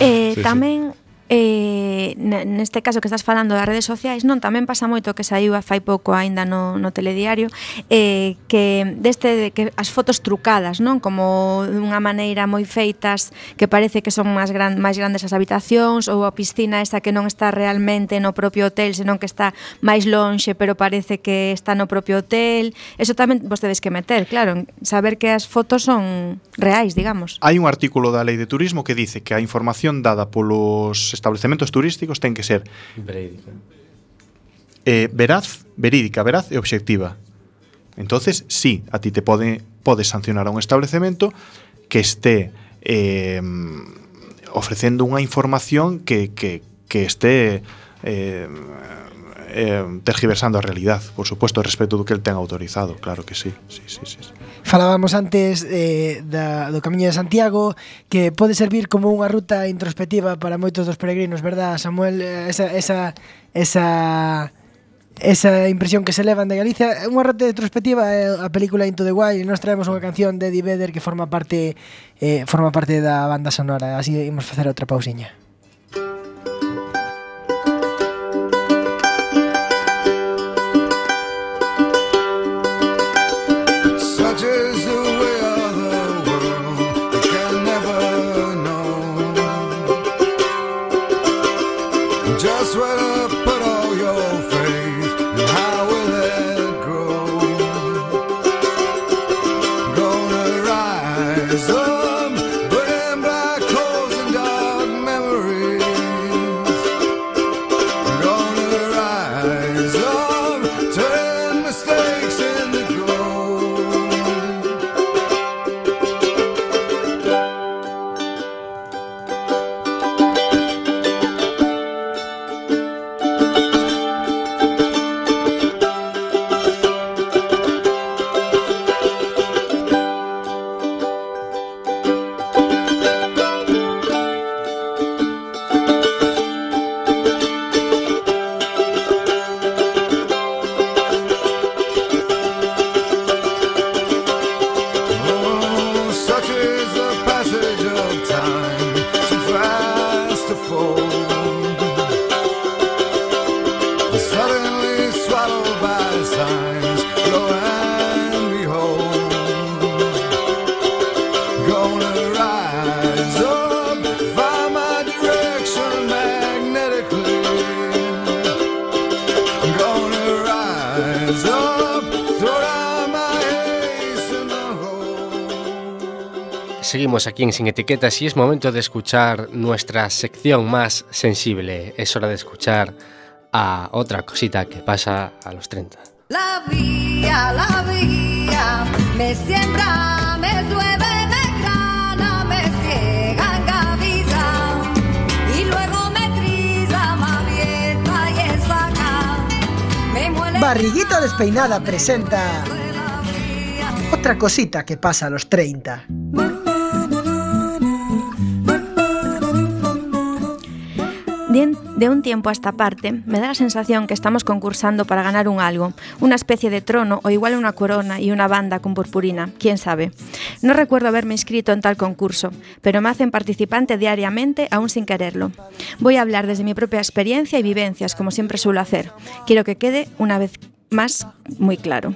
eh, sí, tamén sí. Eh, neste caso que estás falando das redes sociais non tamén pasa moito que saiu a fai pouco aínda no, no telediario eh, que deste de que as fotos trucadas non como dunha maneira moi feitas que parece que son máis, gran, máis grandes as habitacións ou a piscina esa que non está realmente no propio hotel senón que está máis lonxe pero parece que está no propio hotel. Eso tamén vos tedes que meter claro saber que as fotos son reais digamos. Hai un artículo da Lei de Turismo que dice que a información dada polos os establecementos turísticos ten que ser verídica. Eh, veraz, verídica, veraz e obxectiva. Entonces, sí, a ti te pode podes sancionar a un establecemento que esté eh, ofrecendo unha información que, que, que esté eh, eh, tergiversando a realidad, por suposto, respecto do que el ten autorizado, claro que sí. sí, sí, sí. Falábamos antes eh, da, do Camiño de Santiago, que pode servir como unha ruta introspectiva para moitos dos peregrinos, verdad, Samuel? Eh, esa, esa, esa esa impresión que se levan de Galicia. Unha rata retrospectiva é a película Into the Wild e nós traemos unha canción de Eddie Vedder que forma parte eh, forma parte da banda sonora. Así imos facer outra pausiña. Seguimos aquí en Sin Etiquetas y es momento de escuchar nuestra sección más sensible. Es hora de escuchar a otra cosita que pasa a los 30. La vía, la vía, me siembra, me llueve, me grana, me ciega, engaviza, y luego me trilla, me avienta y saca, me muele. Barriguita despeinada presenta otra cosita que pasa a los 30. De, un tiempo a esta parte, me da la sensación que estamos concursando para ganar un algo, una especie de trono o igual una corona y una banda con purpurina, quién sabe. No recuerdo haberme inscrito en tal concurso, pero me hacen participante diariamente aún sin quererlo. Voy a hablar desde mi propia experiencia y vivencias, como siempre suelo hacer. Quiero que quede una vez más muy claro.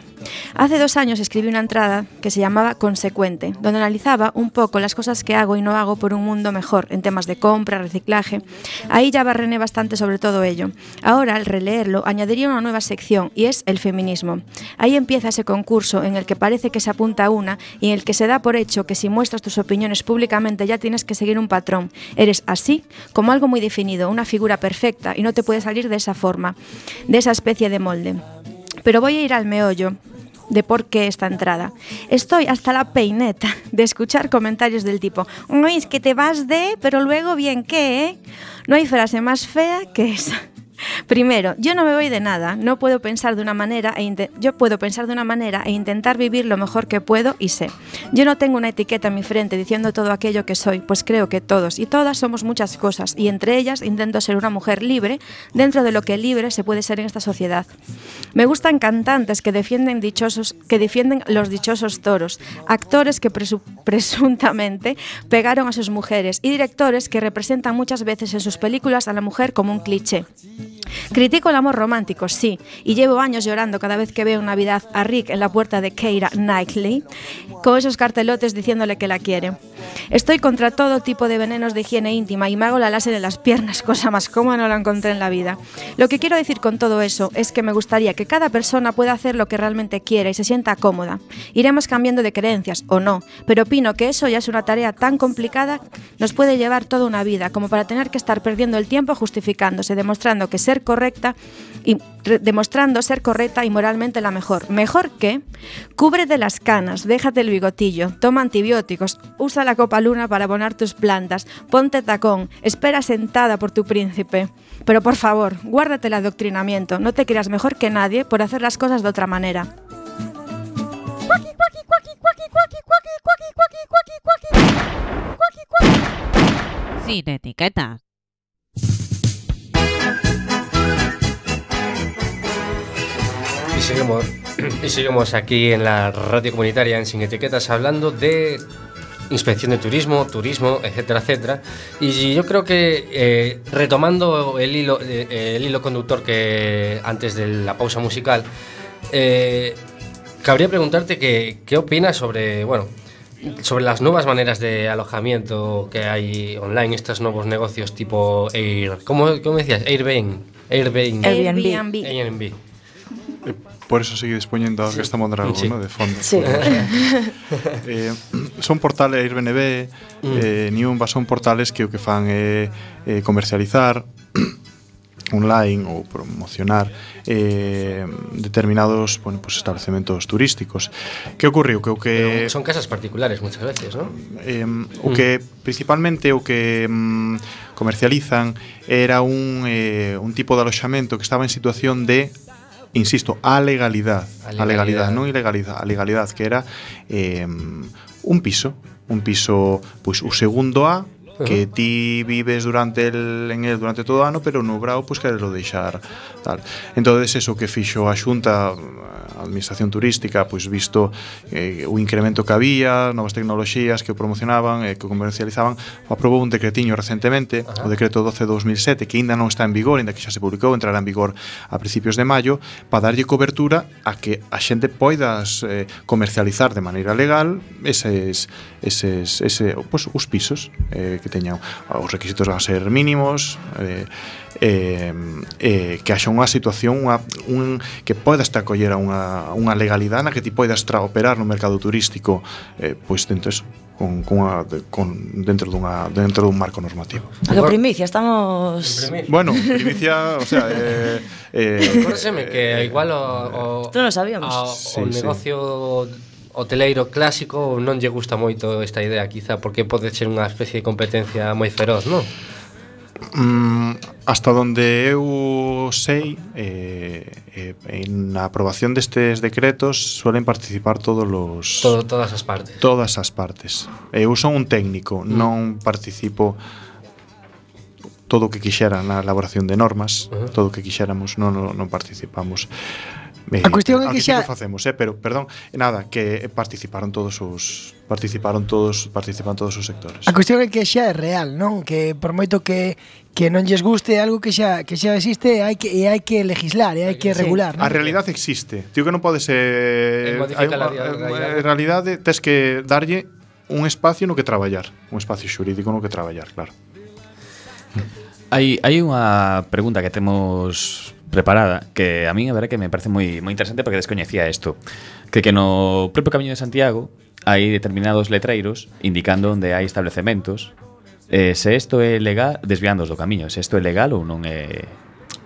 Hace dos años escribí una entrada que se llamaba Consecuente, donde analizaba un poco las cosas que hago y no hago por un mundo mejor en temas de compra, reciclaje. Ahí ya barrené bastante sobre todo ello. Ahora, al releerlo, añadiría una nueva sección y es el feminismo. Ahí empieza ese concurso en el que parece que se apunta a una y en el que se da por hecho que si muestras tus opiniones públicamente ya tienes que seguir un patrón. Eres así, como algo muy definido, una figura perfecta y no te puedes salir de esa forma, de esa especie de molde. Pero voy a ir al meollo de por qué esta entrada. Estoy hasta la peineta de escuchar comentarios del tipo, "Uy, es que te vas de, pero luego bien qué, ¿eh?". No hay frase más fea que esa. Primero, yo no me voy de nada, no puedo pensar de una manera e yo puedo pensar de una manera e intentar vivir lo mejor que puedo y sé. Yo no tengo una etiqueta en mi frente diciendo todo aquello que soy, pues creo que todos y todas somos muchas cosas y entre ellas intento ser una mujer libre dentro de lo que libre se puede ser en esta sociedad. Me gustan cantantes que defienden dichosos que defienden los dichosos toros, actores que presu- [LAUGHS] presuntamente pegaron a sus mujeres y directores que representan muchas veces en sus películas a la mujer como un cliché. Critico el amor romántico, sí, y llevo años llorando cada vez que veo Navidad a Rick en la puerta de Keira Knightley con esos cartelotes diciéndole que la quiere. Estoy contra todo tipo de venenos de higiene íntima y me hago la láser en las piernas, [LAUGHS] cosa más cómoda no la encontré en la vida. Lo que quiero decir con todo eso es que me gustaría que cada persona pueda hacer lo que realmente quiera y se sienta cómoda. Iremos cambiando de creencias o no, pero opino que eso ya es una tarea tan complicada, nos puede llevar toda una vida como para tener que estar perdiendo el tiempo justificándose, demostrando que ser ser correcta y demostrando ser correcta y moralmente la mejor. Mejor que cúbrete las canas, déjate el bigotillo, toma antibióticos, usa la copa luna para abonar tus plantas, ponte tacón, espera sentada por tu príncipe. Pero por favor, guárdate el adoctrinamiento, no te creas mejor que nadie por hacer las cosas de otra manera. Sin etiquetas. Seguimos, [CLEARS THROAT] y seguimos aquí en la radio comunitaria en Sin Etiquetas hablando de inspección de turismo, turismo, etcétera, etcétera. Y yo creo que eh, retomando el hilo, eh, el hilo conductor que antes de la pausa musical, eh, cabría preguntarte que, qué opinas sobre, bueno, sobre las nuevas maneras de alojamiento que hay online, estos nuevos negocios tipo Air, ¿cómo, cómo decías? Airbnb. Airbnb. Airbnb. Airbnb. Por eso seguides poñendo a Orquesta sí. Mondragón, sí. ¿no? de fondo. Sí. [LAUGHS] eh, son portales, Airbnb, mm. eh, Niumba, son portales que o que fan é eh, comercializar [CLEARS THROAT] online ou promocionar eh, determinados bueno, pues establecementos turísticos. Que ocurriu? Que o que Pero son casas particulares muchas veces, ¿no? Eh, o mm. que principalmente o que mm, comercializan era un, eh, un tipo de aloxamento que estaba en situación de insisto, a legalidad, a legalidad, non ilegalidad, a legalidad que era eh, un piso, un piso, pois o segundo A que ti vives durante el, en el durante todo o ano, pero no brao pois pues, querelo deixar tal. Entonces eso que fixo a Xunta, a Administración Turística, pois pues, visto eh, o incremento que había, novas tecnoloxías que o promocionaban e eh, que o comercializaban, aprobou un decretiño recentemente, o decreto 12/2007, que aínda non está en vigor, aínda que xa se publicou, entrará en vigor a principios de maio, para darlle cobertura a que a xente poidas eh, comercializar de maneira legal eses, eses, ese, pues, os pisos eh, que que teñan os requisitos a ser mínimos eh, eh, eh, que haxa unha situación unha, un, que podas te acoller a unha, unha legalidade na que ti podas operar no mercado turístico eh, pois dentro eso con, con, a, con dentro dunha dentro dun marco normativo. A que primicia estamos primicia. Bueno, primicia, o sea, eh eh Recórdeseme que igual o, o Tú non sabíamos. O, sí, o negocio sí hoteleiro clásico non lle gusta moito esta idea, quizá porque pode ser unha especie de competencia moi feroz, non? Mm, hasta donde eu sei eh, eh, a aprobación destes decretos suelen participar todos los Todo, todas as partes todas as partes eu son un técnico mm. non participo todo o que quixera na elaboración de normas uh -huh. todo o que quixéramos non, non participamos Eh, a cuestión é que xa facemos, eh, pero perdón, nada, que participaron todos os participaron todos, participan todos os sectores. A cuestión é que xa é real, non? Que por moito que que non lles guste algo que xa que xa existe, hai que e hai que legislar, e hai que regular, sí. non? A realidade existe. Tío que non pode ser hai unha realidade, eh, realidade tes que darlle un espacio no que traballar, un espacio xurídico no que traballar, claro. Hai hai unha pregunta que temos preparada que a mí a verdade que me parece moi moi interesante porque descoñecía isto. Que que no propio Camiño de Santiago hai determinados letreiros indicando onde hai establecementos eh, se isto é legal desviándos do camiño se isto é legal ou non é.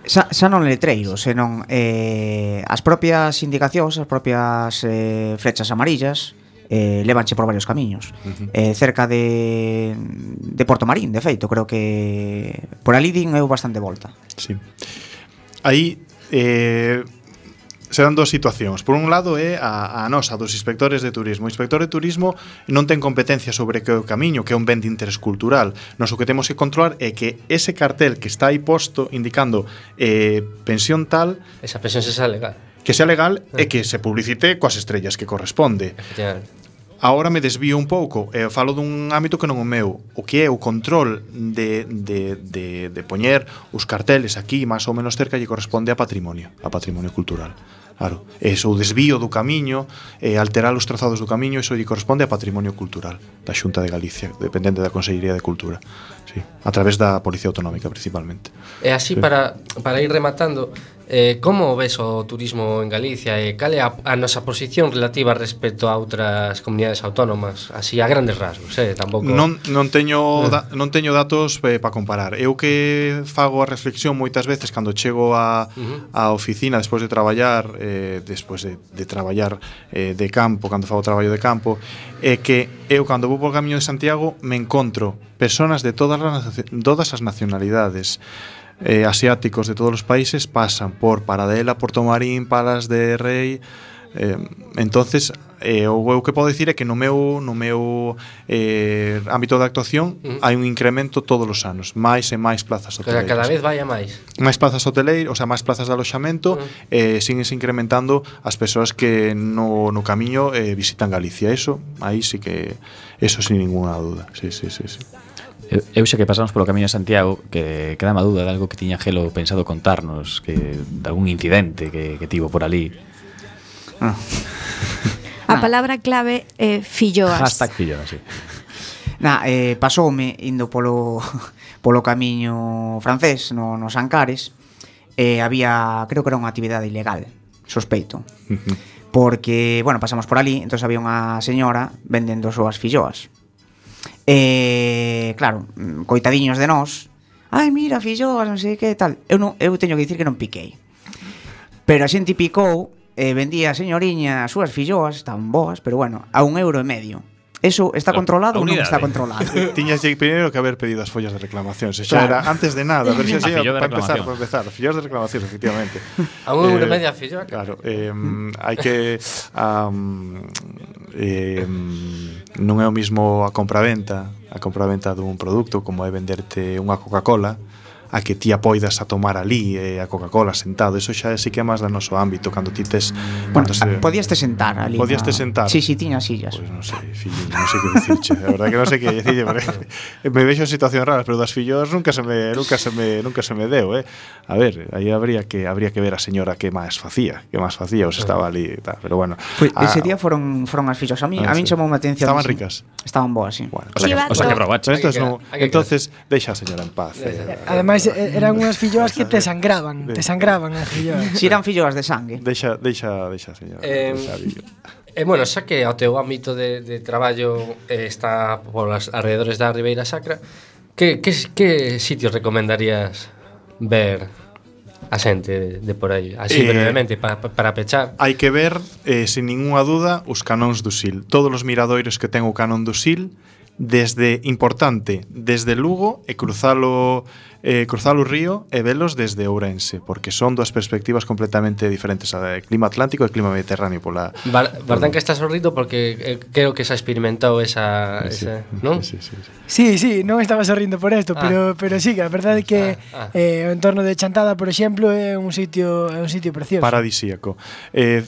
Xa, xa non letreiros, senón eh, as propias indicacións, as propias eh, flechas amarillas eh, levanche por varios camiños. Uh -huh. eh, cerca de, de Porto Marín, de feito, creo que por ali din eu bastante volta. Sí aí eh, se dan dúas situacións. Por un lado é a, a nosa dos inspectores de turismo. O inspector de turismo non ten competencia sobre que é o camiño, que é un ben de interés cultural. Nos o que temos que controlar é que ese cartel que está aí posto indicando eh, pensión tal... Esa pensión se xa legal. Que sea legal e eh. que se publicite coas estrellas que corresponde. Ahora me desvío un pouco e falo dun ámbito que non o meu, o que é o control de, de, de, de poñer os carteles aquí máis ou menos cerca lle corresponde a patrimonio, a patrimonio cultural. Claro, eso, o desvío do camiño, eh, alterar os trazados do camiño, eso lle corresponde a patrimonio cultural da Xunta de Galicia, dependente da Consellería de Cultura. Sí, a través da Policía Autonómica principalmente. E así sí. para, para ir rematando, Eh, como ves o turismo en Galicia e cal é a, a nosa posición relativa respecto a outras comunidades autónomas, así a grandes rasgos, eh, tampouco. Non non teño eh. da, non teño datos eh, para comparar. Eu que fago a reflexión moitas veces cando chego a uh -huh. a oficina despois de traballar eh despois de de traballar eh de campo, cando fago traballo de campo, é eh, que eu cando vou por camiño de Santiago me encontro personas de todas as todas as nacionalidades eh, asiáticos de todos os países pasan por Paradela, Porto Marín, Palas de Rei, Eh, entonces eh, o eu que podo dicir é que no meu no meu eh, ámbito de actuación uh -huh. hai un incremento todos os anos, máis e máis plazas hoteleiras. Cada vez vai a máis. Máis plazas hoteleiras, o sea, máis plazas de aloxamento, uh -huh. eh, siguen incrementando as persoas que no, no camiño eh, visitan Galicia. Eso, aí sí que, eso sin ninguna duda. Sí, sí, sí, sí. Eu xa que pasamos polo camiño de Santiago Que quedaba a dúda de algo que tiña Gelo pensado contarnos que De algún incidente que, que tivo por ali ah. [LAUGHS] A palabra clave é filloas. Hashtag filloas, sí. Na, eh, pasoume indo polo, [LAUGHS] polo camiño francés no, nos Ancares eh, había, creo que era unha actividade ilegal sospeito. Porque, bueno, pasamos por ali entón había unha señora vendendo as súas filloas. E, claro, mm, coitadiños de nós, ai, mira, filloas, non sei que tal. Eu, non, eu teño que dicir que non piquei. Pero a xente picou e vendía a señoriña as súas filloas, tan boas, pero bueno, a un euro e medio. Eso está controlado ou non está controlado? [LAUGHS] Tiñas primeiro que haber pedido as follas de reclamación, se xa claro. era antes de nada, pero [LAUGHS] xa xa para empezar, para empezar, Fillos de reclamación, efectivamente. A un euro eh, a filloa. Claro, eh, hai que um, eh, non é o mismo a compraventa, a compraventa dun produto como é venderte unha Coca-Cola, a que ti a poidas a tomar ali eh, a Coca-Cola sentado, eso xa sí que é máis do noso ámbito cando ti tes bueno, se... podías te sentar ali podías te sentar. Si, sí, si, sí, tiña sillas. Pois pues non sei, fillo, non sei que dicirche. A verdade que non sei que dicirche [LAUGHS] me vexo en situacións raras, pero das fillos nunca se me nunca se me nunca se me deu eh? a ver, aí habría que habría que ver a señora que máis facía que máis facía, os estaba ali tal, pero bueno pues, ah, ese día foron foron as fillos. A mí, ah, a mí sí. chamou a atención. Estaban ricas. Estaban boas, sí. Bueno, o sea, que, o sea que probaches entonces, no, entonces deixa a señora en paz eh, ademais Ademais, eh, eran unhas filloas que te sangraban, te sangraban as filloas. Si eran filloas de sangue. Deixa, deixa, deixa, señora. Eh, deixa E, eh, bueno, xa que o teu ámbito de, de traballo eh, está por as alrededores da Ribeira Sacra, que, que, que sitios recomendarías ver a xente de por aí, así eh, brevemente para, para pechar. Hai que ver, eh, sin ningunha duda, os canóns do Sil. Todos os miradoiros que ten o canón do Sil, desde importante, desde Lugo e cruzalo eh, cruzar o río e velos desde Ourense, porque son dúas perspectivas completamente diferentes, a de clima atlántico e clima mediterráneo pola Bar Bartán que está sorrido porque eh, creo que xa experimentado esa, eh, sí, esa sí, non? Sí, sí, sí. sí, sí, non estaba sorrindo por isto, ah. pero pero sí, que a verdade é que ah, ah. ah. Eh, o entorno de Chantada, por exemplo, é un sitio é un sitio precioso. Paradisíaco. Eh,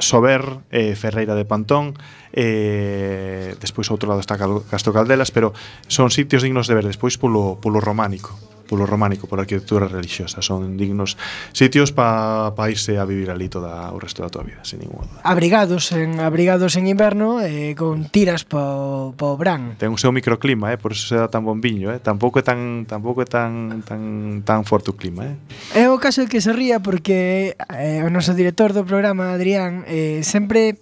Sober, eh, Ferreira de Pantón, eh, despois outro lado está Castro Caldelas, pero son sitios dignos de ver despois polo, polo románico polo románico, pola arquitectura religiosa. Son dignos sitios para pa irse a vivir ali toda o resto da tua vida, sin ningún duda. Abrigados en, abrigados en inverno e eh, con tiras po, po bran. Ten o seu microclima, eh, por eso se dá tan bombiño, eh. Tampouco é tan tampouco é tan tan tan forte o clima, eh. É o caso que se ría porque eh, o noso director do programa Adrián eh, sempre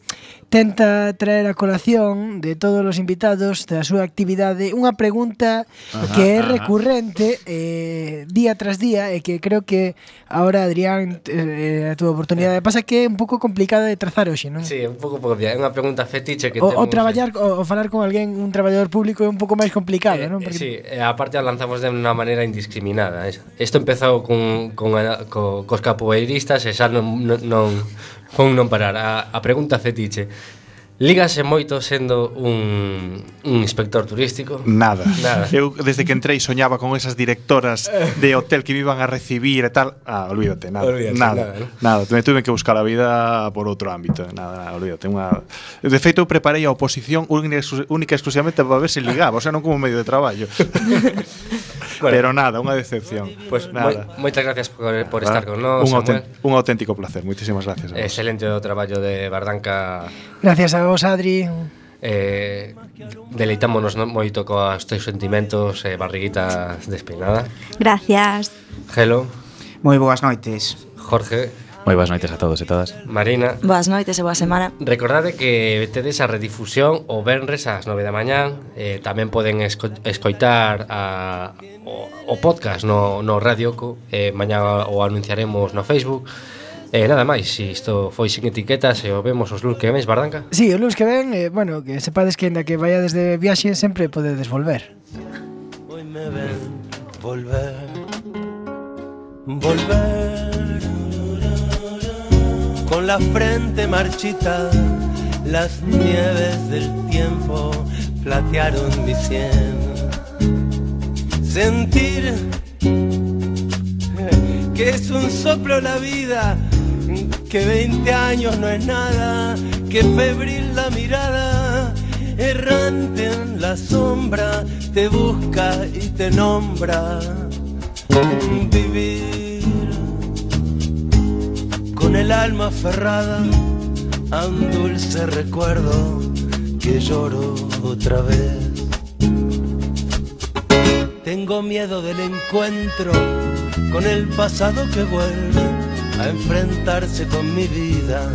tenta traer a colación de todos os invitados da súa actividade unha pregunta ajá, que é recurrente eh, día tras día e que creo que ahora Adrián eh, a túa oportunidade eh. pasa que é un pouco complicada de trazar hoxe, non? Sí, un pouco complicada, é unha pregunta fetiche que o, temos... o traballar o, o falar con alguén, un traballador público é un pouco máis complicado, eh, non? Eh, Porque... Sí, aparte a lanzamos de unha maneira indiscriminada. Isto empezou con, con, con, cos capoeiristas e xa non, non, non Foi un non parar. A, a pregunta fetiche. Lígase moito sendo un, un inspector turístico? Nada. Nada. Eu desde que entrei soñaba con esas directoras de hotel que me iban a recibir e tal. Ah, olvídate, nada. Olvídate, nada, nada, ¿no? nada. Me tuve que buscar a vida por outro ámbito. Nada, nada olvídate. Unha... De feito, eu preparei a oposición única, única exclusivamente para ver se ligaba, o sea, non como medio de traballo. [LAUGHS] bueno, pero nada, unha decepción. Pois pues nada. Moi, moitas gracias por, por ah, estar con nós, un, Samuel. un auténtico placer, moitísimas gracias. A vos. Excelente o traballo de Bardanca. Gracias a vos, Adri. Eh, deleitámonos no, moito coas teus sentimentos e eh, barriguita despeinada. Gracias. Hello. Moi boas noites. Jorge. Moi boas noites a todos e todas. Marina. Boas noites e boa semana. Recordade que tedes a redifusión o venres ás 9 da mañán. Eh, tamén poden esco escoitar a, o, o podcast no, no Radio Co. Eh, mañá o anunciaremos no Facebook. E eh, nada máis, se isto foi sin etiquetas e o vemos os luz que ven, Bardanca? Si, sí, os luns que ven, eh, bueno, que sepades que na que vaya desde viaxe sempre podedes volver. Hoy me ven volver Volver con la frente marchita, las nieves del tiempo platearon mi sien. Sentir que es un soplo la vida, que 20 años no es nada, que febril la mirada, errante en la sombra, te busca y te nombra. Con el alma aferrada a un dulce recuerdo que lloro otra vez. Tengo miedo del encuentro con el pasado que vuelve a enfrentarse con mi vida.